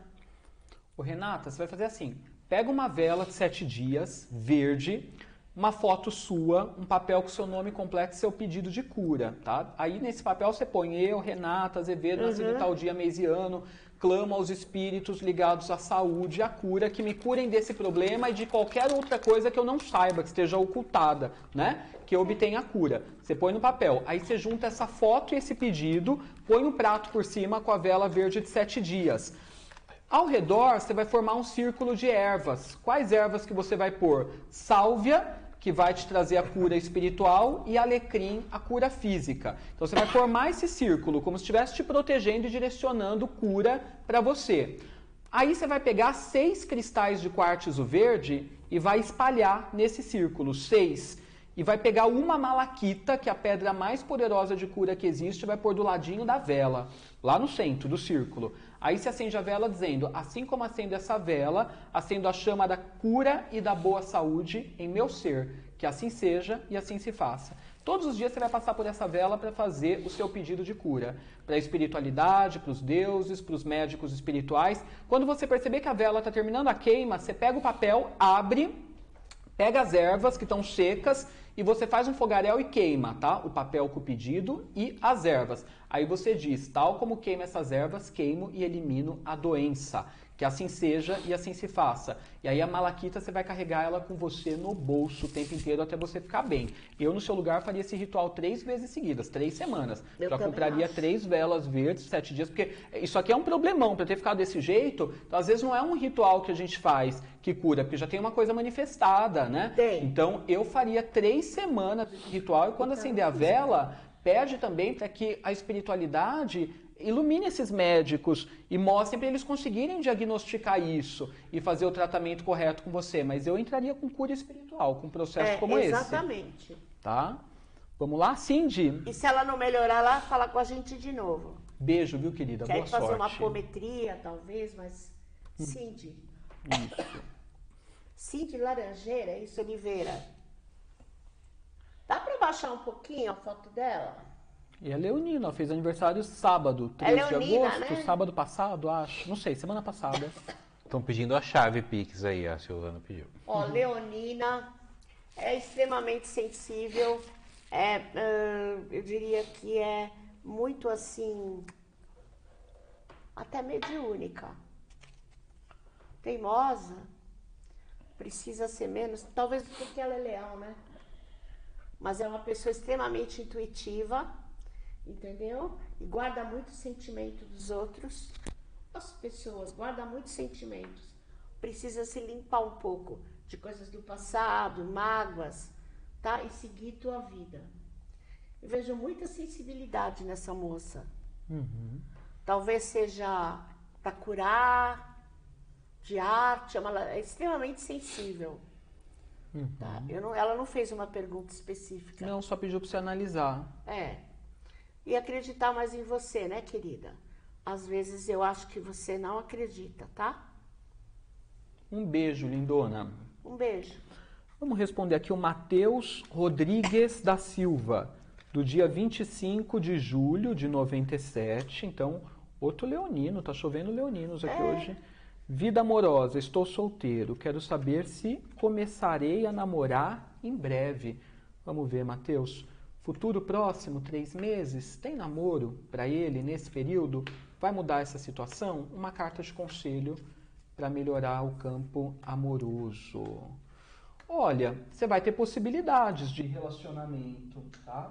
Ô, Renata, você vai fazer assim: pega uma vela de sete dias, verde, uma foto sua, um papel com seu nome completo e seu pedido de cura, tá? Aí nesse papel você põe eu, Renata, Azevedo, nascido em tal dia, mês e ano, clamo aos espíritos ligados à saúde e à cura que me curem desse problema e de qualquer outra coisa que eu não saiba, que esteja ocultada, né? Que obtenha a cura. Você põe no papel. Aí você junta essa foto e esse pedido, põe um prato por cima com a vela verde de sete dias. Ao redor, você vai formar um círculo de ervas. Quais ervas que você vai pôr? Sálvia, que vai te trazer a cura espiritual, e alecrim, a cura física. Então você vai formar esse círculo, como se estivesse te protegendo e direcionando cura para você. Aí você vai pegar seis cristais de quartzo verde e vai espalhar nesse círculo, seis. E vai pegar uma malaquita, que é a pedra mais poderosa de cura que existe, e vai pôr do ladinho da vela, lá no centro do círculo. Aí se acende a vela dizendo: Assim como acendo essa vela, acendo a chama da cura e da boa saúde em meu ser. Que assim seja e assim se faça. Todos os dias você vai passar por essa vela para fazer o seu pedido de cura. Para a espiritualidade, para os deuses, para os médicos espirituais. Quando você perceber que a vela está terminando a queima, você pega o papel, abre, pega as ervas que estão secas e você faz um fogaréu e queima, tá? O papel com o pedido e as ervas. Aí você diz, tal como queima essas ervas, queimo e elimino a doença. Que assim seja e assim se faça. E aí a malaquita você vai carregar ela com você no bolso o tempo inteiro até você ficar bem. Eu, no seu lugar, faria esse ritual três vezes seguidas, três semanas. Eu Já compraria acho. três velas verdes, sete dias, porque isso aqui é um problemão para ter ficado desse jeito. Então, às vezes não é um ritual que a gente faz que cura, porque já tem uma coisa manifestada, né? Tem. Então eu faria três semanas desse ritual e quando acender a vela, pede também para que a espiritualidade ilumine esses médicos e mostrem para eles conseguirem diagnosticar isso e fazer o tratamento correto com você. Mas eu entraria com cura espiritual, com um processo É, como esse. exatamente. Tá? Vamos lá, Cindy. E se ela não melhorar, ela fala com a gente de novo. Beijo, viu, querida? Quer Boa fazer sorte. uma apometria, talvez, mas. Cindy. Isso. Cindy Laranjeira, é isso, Oliveira. Dá pra baixar um pouquinho a foto dela? E a Leonina, ela fez aniversário sábado, É 13 de Leonina, agosto, né? sábado passado, acho. Não sei, semana passada. Estão pedindo a chave Pix aí, a Silvana pediu. Ó, Leonina é extremamente sensível. É, ah, eu diria que é muito assim. Até mediúnica. Teimosa. Precisa ser menos. Talvez porque ela é leão, né? Mas é uma pessoa extremamente intuitiva, entendeu? E guarda muito sentimento dos outros. As pessoas guardam muitos sentimentos. Precisa se limpar um pouco de coisas do passado, mágoas, tá? E seguir tua vida. Eu vejo muita sensibilidade nessa moça. Talvez seja para curar, de arte, ela é extremamente sensível. Tá? Eu não- ela não fez uma pergunta específica. Não, só pediu para você analisar. É. E acreditar mais em você, né, querida? Às vezes eu acho que você não acredita, tá? Um beijo, lindona. Um beijo. Vamos responder aqui o Matheus Rodrigues da Silva, do dia 25 de julho de 97. Então, outro leonino, tá chovendo leoninos aqui É. hoje. Vida amorosa, estou solteiro. Quero saber se começarei a namorar em breve. Vamos ver, Matheus. Futuro próximo, três meses? Tem namoro para ele nesse período? Vai mudar essa situação? Uma carta de conselho para melhorar o campo amoroso. Olha, você vai ter possibilidades de relacionamento, tá?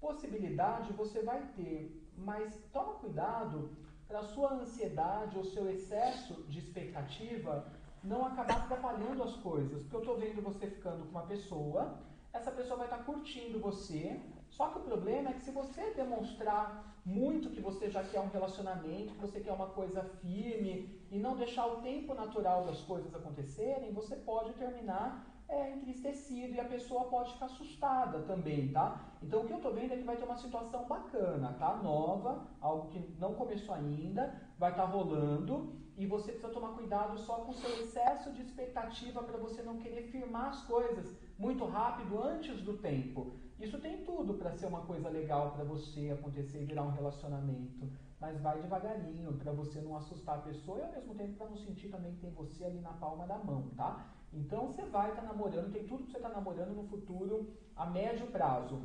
Possibilidade você vai ter, mas toma cuidado para sua ansiedade ou seu excesso de expectativa não acabar atrapalhando as coisas. Porque eu tô vendo você ficando com uma pessoa, essa pessoa vai estar curtindo você, só que o problema é que se você demonstrar muito que você já quer um relacionamento, que você quer uma coisa firme e não deixar o tempo natural das coisas acontecerem, você pode terminar é, entristecido e a pessoa pode ficar assustada também, tá? Então o que eu tô vendo é que vai ter uma situação bacana, tá? Nova, algo que não começou ainda, vai estar rolando e você precisa tomar cuidado só com o seu excesso de expectativa para você não querer firmar as coisas muito rápido antes do tempo. Isso tem tudo para ser uma coisa legal para você acontecer e virar um relacionamento, mas vai devagarinho para você não assustar a pessoa e ao mesmo tempo para não sentir também que tem você ali na palma da mão, tá? Então você vai estar namorando, tem tudo para você estar namorando no futuro a médio prazo.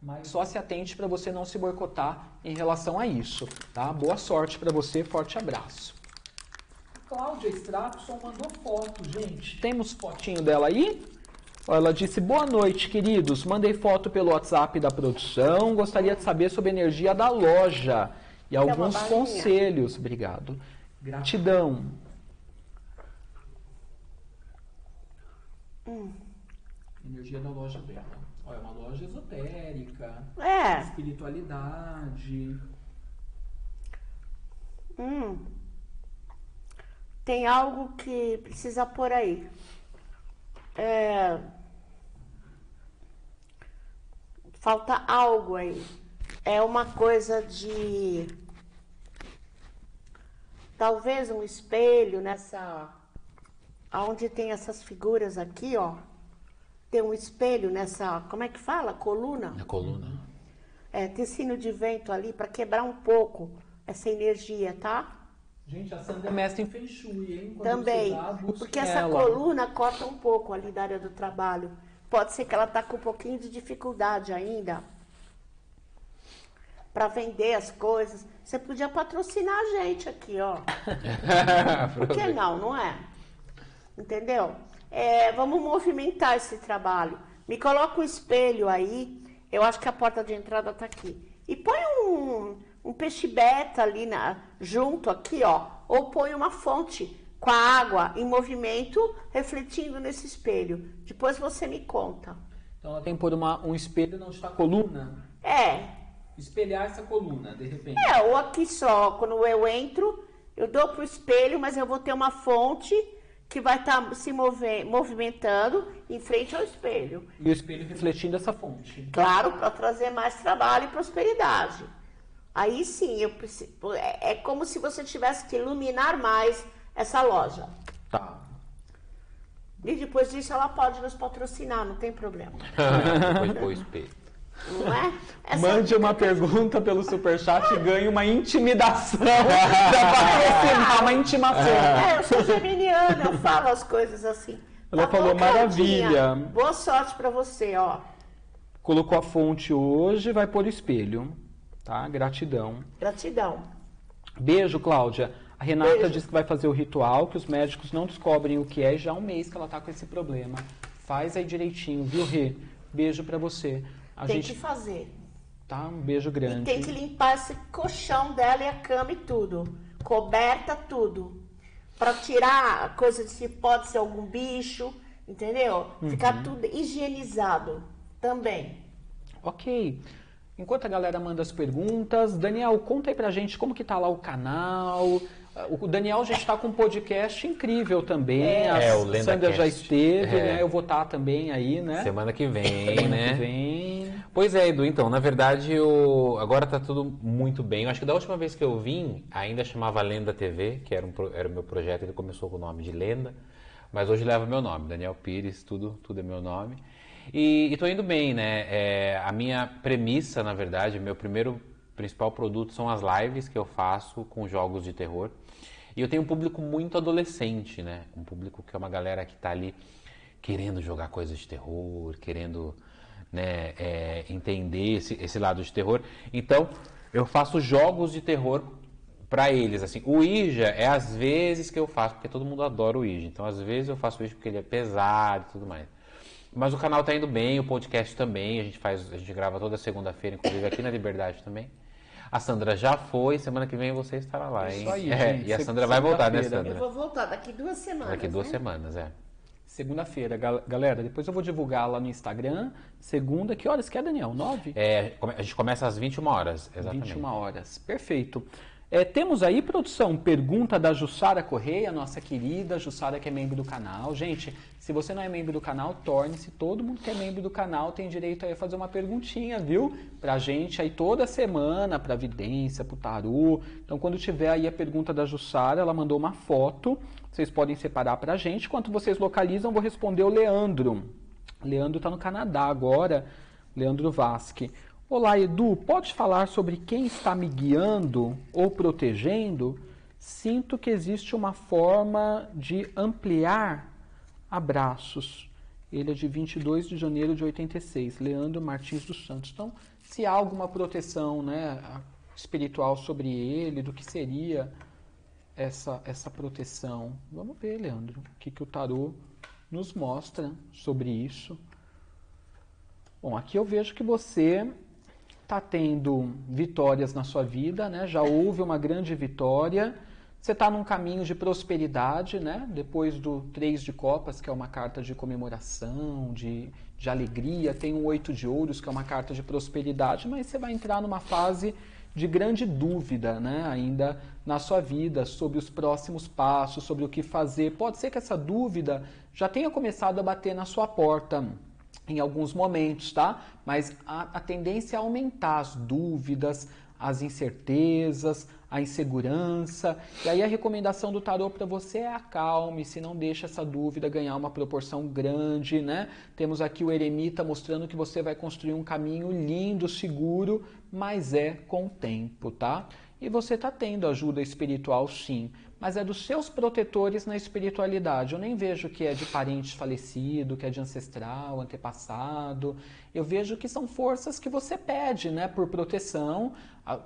Mas só se atente para você não se boicotar em relação a isso, tá? Boa sorte para você, forte abraço. A Cláudia Stratson mandou foto, gente. Temos fotinho dela aí? Ela disse: Boa noite, queridos. Mandei foto pelo WhatsApp da produção. Gostaria de saber sobre a energia da loja e alguns balinha. conselhos. Obrigado. Gratidão. Energia da loja dela. Ó, é uma loja esotérica, É. espiritualidade. Hum. Tem algo que precisa pôr aí. É, Falta algo aí. É uma coisa de. Talvez um espelho nessa. Aonde tem essas figuras aqui, ó. Tem um espelho nessa. Como é que fala? Coluna? Na coluna. É, tecido de vento ali para quebrar um pouco essa energia, tá? Gente, a Sandra é mestre em Feng Shui, hein? Quando Também, busque porque essa ela. coluna corta um pouco ali da área do trabalho. Pode ser que ela tá com um pouquinho de dificuldade ainda para vender as coisas. Você podia patrocinar a gente aqui, ó. Por que não, não é? Entendeu? É, vamos movimentar esse trabalho. Me coloca um espelho aí. Eu acho que a porta de entrada tá aqui. E põe um, um peixe beta ali na, junto aqui, ó. Ou põe uma fonte com a água em movimento, refletindo nesse espelho. Depois você me conta. Então ela tem que pôr uma, um espelho onde está a coluna. É, Espelhar essa coluna, de repente. É, ou aqui só, quando eu entro, eu dou pro espelho, mas eu vou ter uma fonte que vai estar se mover, movimentando em frente ao espelho. E o espelho refletindo essa fonte. Claro, para trazer mais trabalho e prosperidade. Aí sim, eu é, é como se você tivesse que iluminar mais essa loja. Tá. E depois disso ela pode nos patrocinar, não tem problema. Depois espelho. Não é? Essa- Mande uma pergunta pelo superchat e ganhe uma intimidação para patrocinar uma intimação. É, eu sou geminiana, eu falo as coisas assim. Ela falou, bom, Claudinha? maravilha. Boa sorte pra você, ó. Colocou a fonte hoje, vai pôr o espelho. Tá? Gratidão. Gratidão. Beijo, Cláudia. A Renata Beijo. disse que vai fazer o ritual, que os médicos não descobrem o que é, e já há um mês que ela tá com esse problema. Faz aí direitinho, viu, Rê? Beijo pra você. A tem gente que fazer. tá um beijo grande. E tem que limpar esse colchão dela e a cama e tudo. Coberta, tudo. Pra tirar a coisa de se pode ser algum bicho, entendeu? Uhum. Ficar tudo higienizado também. Ok. Enquanto a galera manda as perguntas, Daniel, conta aí pra gente como que tá lá o canal. O Daniel já está com um podcast incrível também. A É, o LendaCast. Sandra já esteve, É. né? Eu vou estar também aí, né? Semana que vem, Semana né? que vem. Pois é, Edu, então, na verdade, eu... agora tá tudo muito bem. Eu acho que da última vez que eu vim, ainda chamava Lenda TV, que era, um pro- era o meu projeto, ele começou com o nome de Lenda, mas hoje leva meu nome, Daniel Pires, tudo, tudo é meu nome. E, e tô indo bem, né? É, a minha premissa, na verdade, meu primeiro principal produto são as lives que eu faço com jogos de terror. E eu tenho um público muito adolescente, né? Um público que é uma galera que tá ali querendo jogar coisas de terror, querendo né, é, entender esse, esse lado de terror. Então, eu faço jogos de terror para eles. Assim, o Ija é às vezes que eu faço, porque todo mundo adora o Ija. Então, às vezes eu faço o Ija porque ele é pesado e tudo mais. Mas o canal tá indo bem, o podcast também. A gente faz, a gente grava toda segunda-feira, inclusive aqui na Liberdade também. A Sandra já foi, semana que vem você estará lá, hein? Isso aí, É, gente. e a Sandra vai voltar, né, segunda-feira. Eu Sandra? vou voltar daqui duas semanas. Daqui duas né? semanas, é. Segunda-feira, gal- galera. Depois eu vou divulgar lá no Instagram. Segunda, que horas que é, Daniel? Nove? É, A gente começa às 21 horas, exatamente. 21 horas. Perfeito. É, temos aí, produção, pergunta da Jussara Correia, nossa querida Jussara, que é membro do canal. Gente, se você não é membro do canal, torne-se. Todo mundo que é membro do canal tem direito a fazer uma perguntinha, viu? Pra gente aí toda semana, pra vidência, pro tarô. Então, quando tiver aí a pergunta da Jussara, ela mandou uma foto. Vocês podem separar pra gente. Enquanto vocês localizam, vou responder o Leandro. Leandro tá no Canadá agora. Leandro Vasque. Olá, Edu, pode falar sobre quem está me guiando ou protegendo? Sinto que existe uma forma de ampliar abraços. Ele é de 22 de janeiro de 86, Leandro Martins dos Santos. Então, se há alguma proteção né, espiritual sobre ele, do que seria essa, essa proteção? Vamos ver, Leandro, o que, que o tarô nos mostra sobre isso. Bom, aqui eu vejo que você está tendo vitórias na sua vida, né? já houve uma grande vitória você está num caminho de prosperidade, né? Depois do Três de Copas, que é uma carta de comemoração, de, de alegria, tem o Oito de Ouros, que é uma carta de prosperidade, mas você vai entrar numa fase de grande dúvida, né? Ainda na sua vida sobre os próximos passos, sobre o que fazer. Pode ser que essa dúvida já tenha começado a bater na sua porta em alguns momentos, tá? Mas a, a tendência é aumentar as dúvidas, as incertezas, a insegurança. E aí a recomendação do tarô para você é acalme-se, não deixe essa dúvida ganhar uma proporção grande, né? Temos aqui o eremita mostrando que você vai construir um caminho lindo, seguro, mas é com o tempo, tá? E você está tendo ajuda espiritual sim, mas é dos seus protetores na espiritualidade. Eu nem vejo que é de parente falecido, que é de ancestral, antepassado. Eu vejo que são forças que você pede, né, por proteção.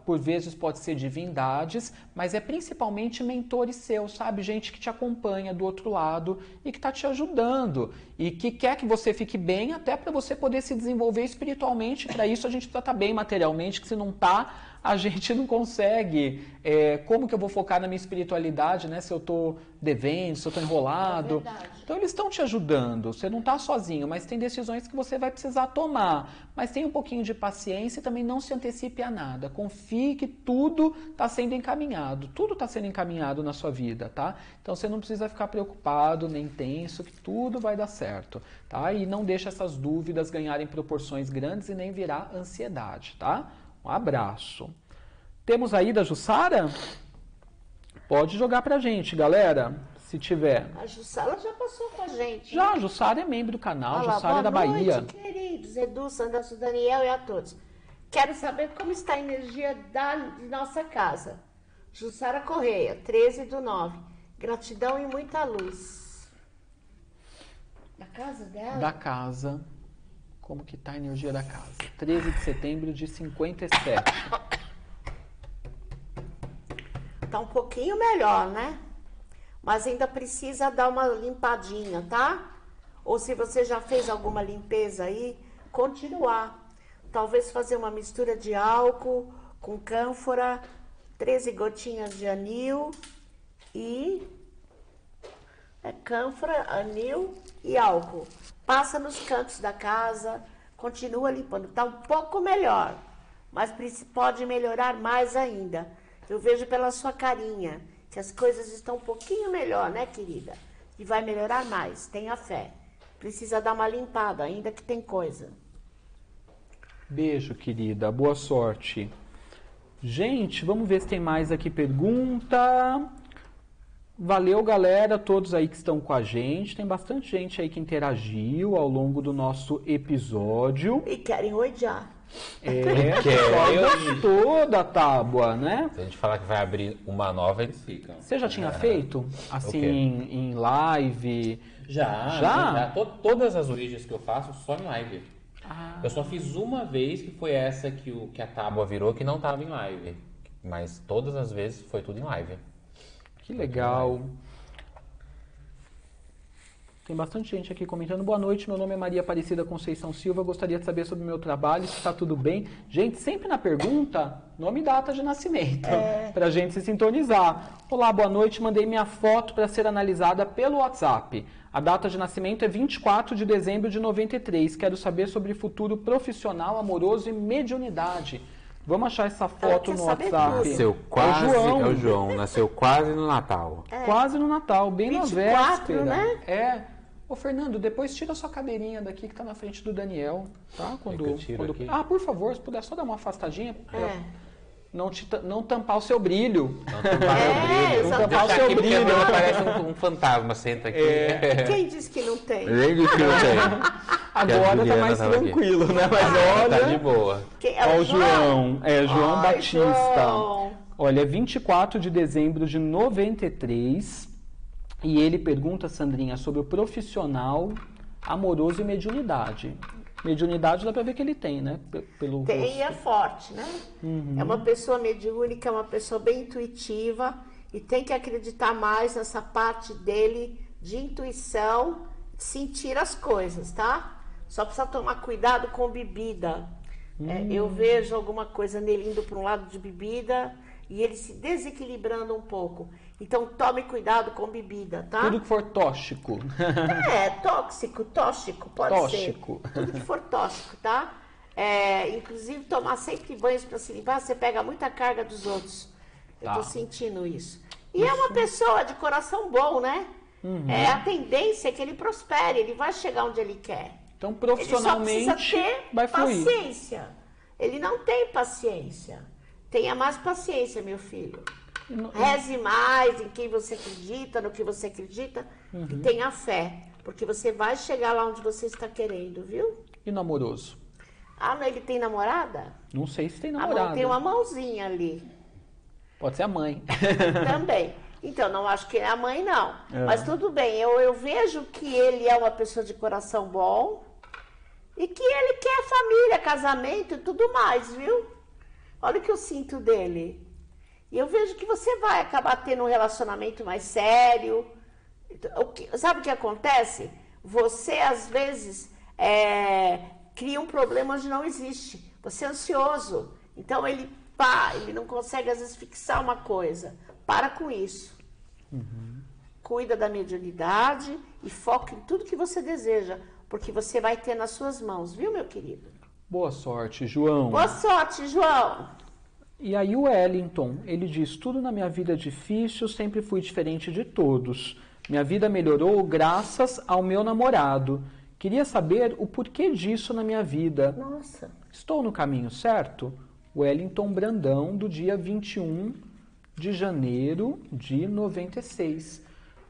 Por vezes pode ser divindades, mas é principalmente mentores seus, sabe? Gente que te acompanha do outro lado e que está te ajudando e que quer que você fique bem até para você poder se desenvolver espiritualmente. Para isso a gente precisa estar tá bem materialmente, que se não está a gente não consegue. É, como que eu vou focar na minha espiritualidade, né? Se eu estou devendo, se eu estou enrolado. É então eles estão te ajudando. Você não está sozinho, mas tem decisões que você vai precisar tomar. Mas tenha um pouquinho de paciência e também não se antecipe a nada. Confie que tudo está sendo encaminhado. Tudo está sendo encaminhado na sua vida, tá? Então você não precisa ficar preocupado nem tenso, que tudo vai dar certo, tá? E não deixe essas dúvidas ganharem proporções grandes e nem virar ansiedade, tá? Um abraço. Temos aí da Jussara? Pode jogar pra gente, galera, se tiver. A Jussara já passou com a gente. Já, a Jussara é membro do canal, Olá, Jussara é da noite, Bahia. queridos, Edu, Sandra, Daniel e a todos. Quero saber como está a energia da nossa casa. Jussara Correia, 13 do 9. Gratidão e muita luz. Da casa dela? Da casa como que tá a energia da casa. 13 de setembro de 57. Tá um pouquinho melhor, né? Mas ainda precisa dar uma limpadinha, tá? Ou se você já fez alguma limpeza aí, continuar. Talvez fazer uma mistura de álcool com cânfora, 13 gotinhas de anil e é cânfora, anil e álcool. Passa nos cantos da casa, continua limpando. Está um pouco melhor, mas pode melhorar mais ainda. Eu vejo pela sua carinha que as coisas estão um pouquinho melhor, né, querida? E vai melhorar mais, tenha fé. Precisa dar uma limpada, ainda que tem coisa. Beijo, querida. Boa sorte. Gente, vamos ver se tem mais aqui pergunta. Valeu, galera, todos aí que estão com a gente. Tem bastante gente aí que interagiu ao longo do nosso episódio. E querem odiar. É, quer. gostou da tábua, né? Se a gente falar que vai abrir uma nova, eles ficam. Você já tinha é. feito? Assim, em, em, live? Já, já. já. Todas as origens que eu faço, só em live. Ah. Eu só fiz uma vez, que foi essa que, o, que a tábua virou, que não estava em live. Mas todas as vezes foi tudo em live. Que legal. Tem bastante gente aqui comentando. Boa noite, meu nome é Maria Aparecida Conceição Silva. Gostaria de saber sobre o meu trabalho, se está tudo bem. Gente, sempre na pergunta, nome e data de nascimento, é. para a gente se sintonizar. Olá, boa noite. Mandei minha foto para ser analisada pelo WhatsApp. A data de nascimento é 24 de dezembro de 93. Quero saber sobre futuro profissional, amoroso e mediunidade. Vamos achar essa foto no WhatsApp. Nasceu quase, é o, João. é o João, nasceu quase no Natal. É. Quase no Natal, bem 24, na véspera. Né? É. Ô Fernando, depois tira a sua cadeirinha daqui que está na frente do Daniel, tá? Quando, quando... Ah, por favor, se puder só dar uma afastadinha. É. Não, te, não tampar o seu brilho. Não tampar é, o brilho. Não tampar o seu brilho. Parece um, um, fantasma, senta aqui. É. Quem disse que não tem? Quem disse que não tem? Agora tá mais tranquilo, aqui. né? Mas ah, olha. Tá de boa. Quem, é o João. É, João Ai, Batista. João. Olha, 24 de dezembro de 93. E ele pergunta, Sandrinha, sobre o profissional, amoroso e mediunidade. Mediunidade dá pra ver que ele tem, né? P- Pelo Tem rosto. é forte, né? É uma pessoa mediúnica, é uma pessoa bem intuitiva e tem que acreditar mais nessa parte dele de intuição, sentir as coisas, tá? Só precisa tomar cuidado com bebida. É, eu vejo alguma coisa nele indo para um lado de bebida e ele se desequilibrando um pouco. Então tome cuidado com bebida, tá? Tudo que for tóxico. É, tóxico, tóxico, pode Tóxico. ser. Tudo que for tóxico, tá? É, inclusive, tomar sempre banhos para se limpar, você pega muita carga dos outros. Eu Tá. tô sentindo isso. E é uma pessoa de coração bom, né? Uhum. É, a tendência é que ele prospere, ele vai chegar onde ele quer. Então, Ele só precisa profissionalmente, ter vai fluir. paciência. Ele não tem paciência. Tenha mais paciência, meu filho. Reze mais em quem você acredita, no que você acredita Uhum. e tenha fé, porque você vai chegar lá onde você está querendo, viu? E no amoroso? Ah, não, ele tem namorada? Não sei se tem Ah, namorado. não, tem uma mãozinha ali Pode ser a mãe. também. Então, não acho que é a mãe, não. É. Mas tudo bem, eu, eu vejo que ele é uma pessoa de coração bom e que ele quer família, casamento e tudo mais, viu? Olha o que eu sinto dele. E eu vejo que você vai acabar tendo um relacionamento mais sério. O que- sabe o que acontece? Você, às vezes, é, cria um problema onde não existe. Você é ansioso. Então, ele, pá, ele não consegue, às vezes, fixar uma coisa. Para com isso. Cuida da mediunidade e foca em tudo que você deseja. Porque você vai ter nas suas mãos, viu, meu querido? Boa sorte, João. Boa sorte, João. E aí o Wellington, ele diz, tudo na minha vida é difícil, sempre fui diferente de todos. Minha vida melhorou graças ao meu namorado. Queria saber o porquê disso na minha vida. Nossa. Estou no caminho certo? Wellington Brandão, do dia 21 de janeiro de 96.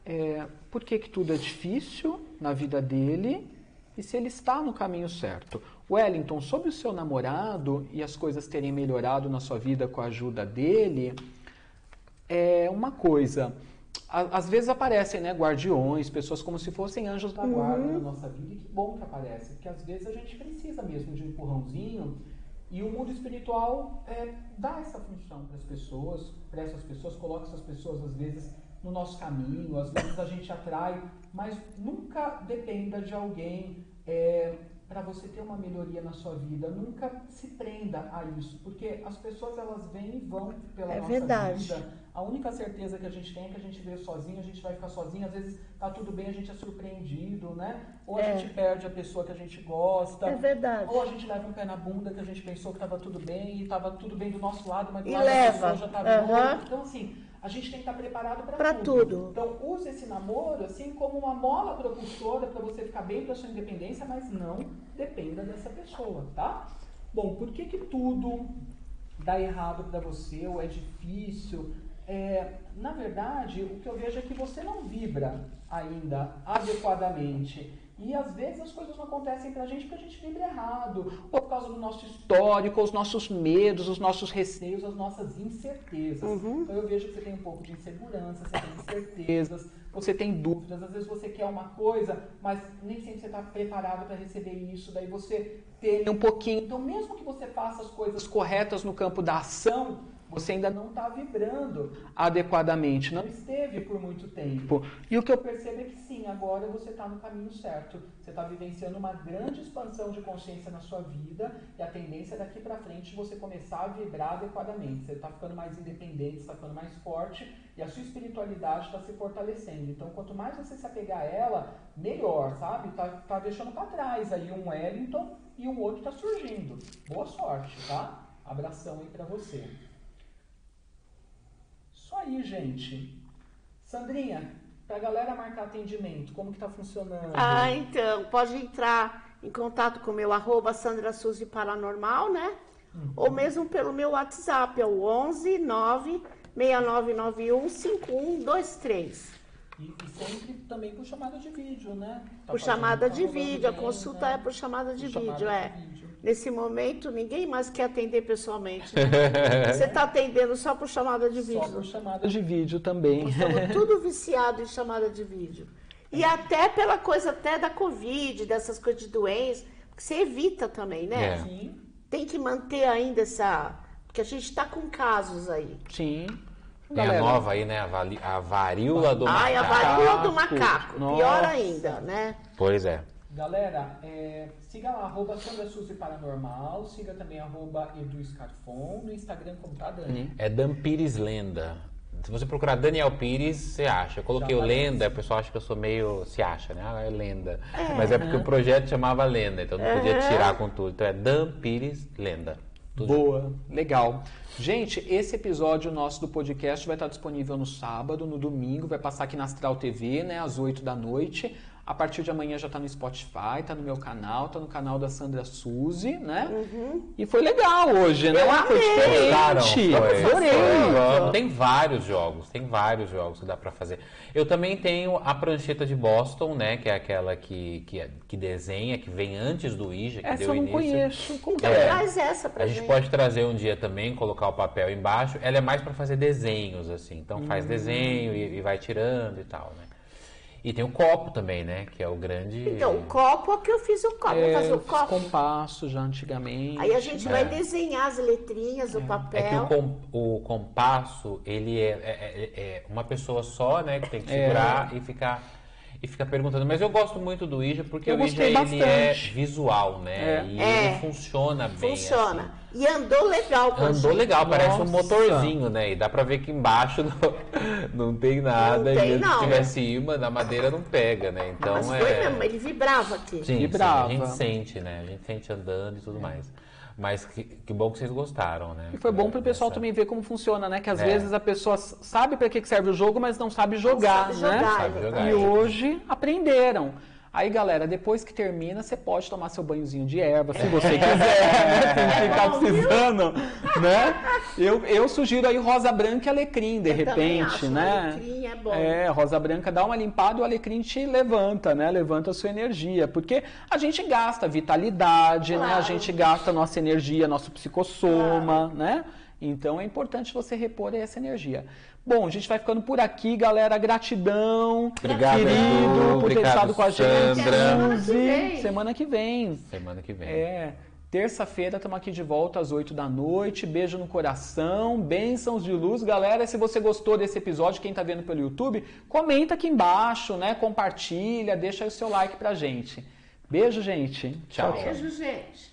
É, por que, que tudo é difícil na vida dele e se ele está no caminho certo? Wellington, sobre o seu namorado e as coisas terem melhorado na sua vida com a ajuda dele, é uma coisa. Às vezes aparecem, né, guardiões, pessoas como se fossem anjos da guarda na nossa vida. E que bom que aparece, porque às vezes a gente precisa mesmo de um empurrãozinho. E o mundo espiritual é, dá essa função para as pessoas, para essas pessoas, coloca essas pessoas às vezes no nosso caminho, às vezes a gente atrai, mas nunca dependa de alguém para você ter uma melhoria na sua vida. Nunca se prenda a isso, porque as pessoas elas vêm e vão pela É nossa verdade. vida. A única certeza que a gente tem é que a gente veio sozinho, a gente vai ficar sozinho, às vezes tá tudo bem, a gente é surpreendido, né? Ou a É. gente perde a pessoa que a gente gosta. É verdade. Ou a gente leva um pé na bunda que a gente pensou que estava tudo bem e estava tudo bem do nosso lado, mas do E lado da leva. pessoa já estava Aham. outro. Então, assim, a gente tem que estar preparado para Pra tudo. Então, use esse namoro assim como uma mola propulsora para você ficar bem para sua independência, mas não dependa dessa pessoa, tá? Bom, por que que tudo dá errado para você ou é difícil? É, na verdade, o que eu vejo é que você não vibra ainda adequadamente. E às vezes as coisas não acontecem pra gente porque a gente vibra errado, ou por causa do nosso histórico, os nossos medos, os nossos receios, as nossas incertezas. Então eu vejo que você tem um pouco de insegurança, você tem incertezas, você tem dúvidas, às vezes você quer uma coisa, mas nem sempre você está preparado para receber isso, daí você tem um pouquinho. Então, mesmo que você faça as coisas corretas no campo da ação, você ainda não está vibrando adequadamente, não esteve por muito tempo. E o que eu percebo é que sim, agora você está no caminho certo. Você está vivenciando uma grande expansão de consciência na sua vida e a tendência é daqui para frente você começar a vibrar adequadamente. Você está ficando mais independente, está ficando mais forte e a sua espiritualidade está se fortalecendo. Então, quanto mais você se apegar a ela, melhor, sabe? Tá, tá deixando para trás aí um Wellington e o outro está surgindo. Boa sorte, tá? Abração aí para você. Isso aí, gente. Sandrinha, pra galera marcar atendimento, como que tá funcionando? Ah, então, pode entrar em contato com o meu arroba Sandra Suzy Paranormal, né? Ou mesmo pelo meu WhatsApp, é o 11 9 6991 5123. E, e sempre também por chamada de vídeo, né? Tá Por chamada de vídeo, a consulta é por chamada de por chamada vídeo, de é. vídeo. Nesse momento, ninguém mais quer atender pessoalmente. né? Você está atendendo só por chamada de Só por vídeo. chamada de vídeo também. Estamos tudo viciado em chamada de vídeo. E até pela coisa até da Covid, dessas coisas de doença, que você evita também, né? É. Sim. Tem que manter ainda essa. Porque a gente está com casos aí. Sim. Tem a nova aí, né? A, vali- a varíola do Ai, a macaco. varíola do macaco. Nossa. Pior ainda, né? Pois é. Galera, é, siga lá, arroba Sandra Suzy Paranormal, siga também arroba Edu Scarfon, no Instagram como tá, Dani? É Dan Pires Lenda. Se você procurar Daniel Pires, você acha. Eu coloquei o Lenda, o pessoal acha que eu sou meio. Se acha, né? Ah, é Lenda. Mas é porque o projeto chamava Lenda, então não podia tirar com tudo. Então é Dan Pires Lenda. Tudo Boa, legal. Gente, esse episódio nosso do podcast vai estar disponível no sábado, no domingo, vai passar aqui na Astral TV, né, às 8 da noite. A partir de amanhã já tá no Spotify, tá no meu canal, tá no canal da Sandra Suzy, né? E foi legal hoje, né? Eu foi diferente. Adorei. Tem vários jogos, tem vários jogos que dá pra fazer. Eu também tenho a prancheta de Boston, né? Que é aquela que, que, que desenha, que vem antes do Ija, que Essa deu eu não início. conheço. Como que Então é? traz essa pra A gente. gente pode trazer um dia também, colocar o papel embaixo. Ela é mais pra fazer desenhos, assim. Então faz desenho e, e vai tirando e tal, né? E tem o copo também, né? Que é o grande. Então, o copo, aqui eu fiz o copo. É, fazer eu o fiz copo. compasso já antigamente. Aí a gente vai desenhar as letrinhas, o É que papel. o, com- o compasso, ele é, é- é- é uma pessoa só, né? Que tem que É. segurar e ficar e ficar perguntando. Mas eu gosto muito do Ija porque Eu o Ija gostei ele é bastante. visual, né? É. E É. ele funciona bem. Funciona. assim. E andou legal Andou legal, parece um Nossa. motorzinho, né? E dá pra ver que embaixo não, não tem nada. Não e tem, mesmo não. se tivesse imã, na madeira não pega, né? Então Mas é. foi mesmo, ele vibrava aqui. Sim, Vibrava. sim, a gente sente, né? A gente sente andando e tudo mais. Mas que, que bom que vocês gostaram, né? E foi bom pro pessoal Dessa- também ver como funciona, né? Que às É. vezes a pessoa sabe para que serve o jogo, mas não sabe jogar, sabe né? jogar, Sabe jogar, E é. hoje aprenderam. Aí, galera, depois que termina, você pode tomar seu banhozinho de erva, se você quiser, né? Sem ficar precisando, né? Eu, eu sugiro aí rosa branca e alecrim, de Eu repente, né? alecrim é bom. É, rosa branca dá uma limpada e o alecrim te levanta, né? Levanta a sua energia. Porque a gente gasta vitalidade, né? A Claro. gente gasta nossa energia, nosso psicossoma, né? Então é importante você repor essa energia. Bom, a gente vai ficando por aqui, galera. Gratidão, Obrigado, querido, Edu. por ter Obrigado, estado com a gente. Sandra. Suzy, Semana que vem. Semana que vem. É. Terça-feira estamos aqui de volta às 8 da noite. Beijo no coração, bênçãos de luz. Galera, se você gostou desse episódio, quem está vendo pelo YouTube, comenta aqui embaixo, né? Compartilha, deixa aí o seu like pra gente. Beijo, gente. Tchau. Beijo, gente.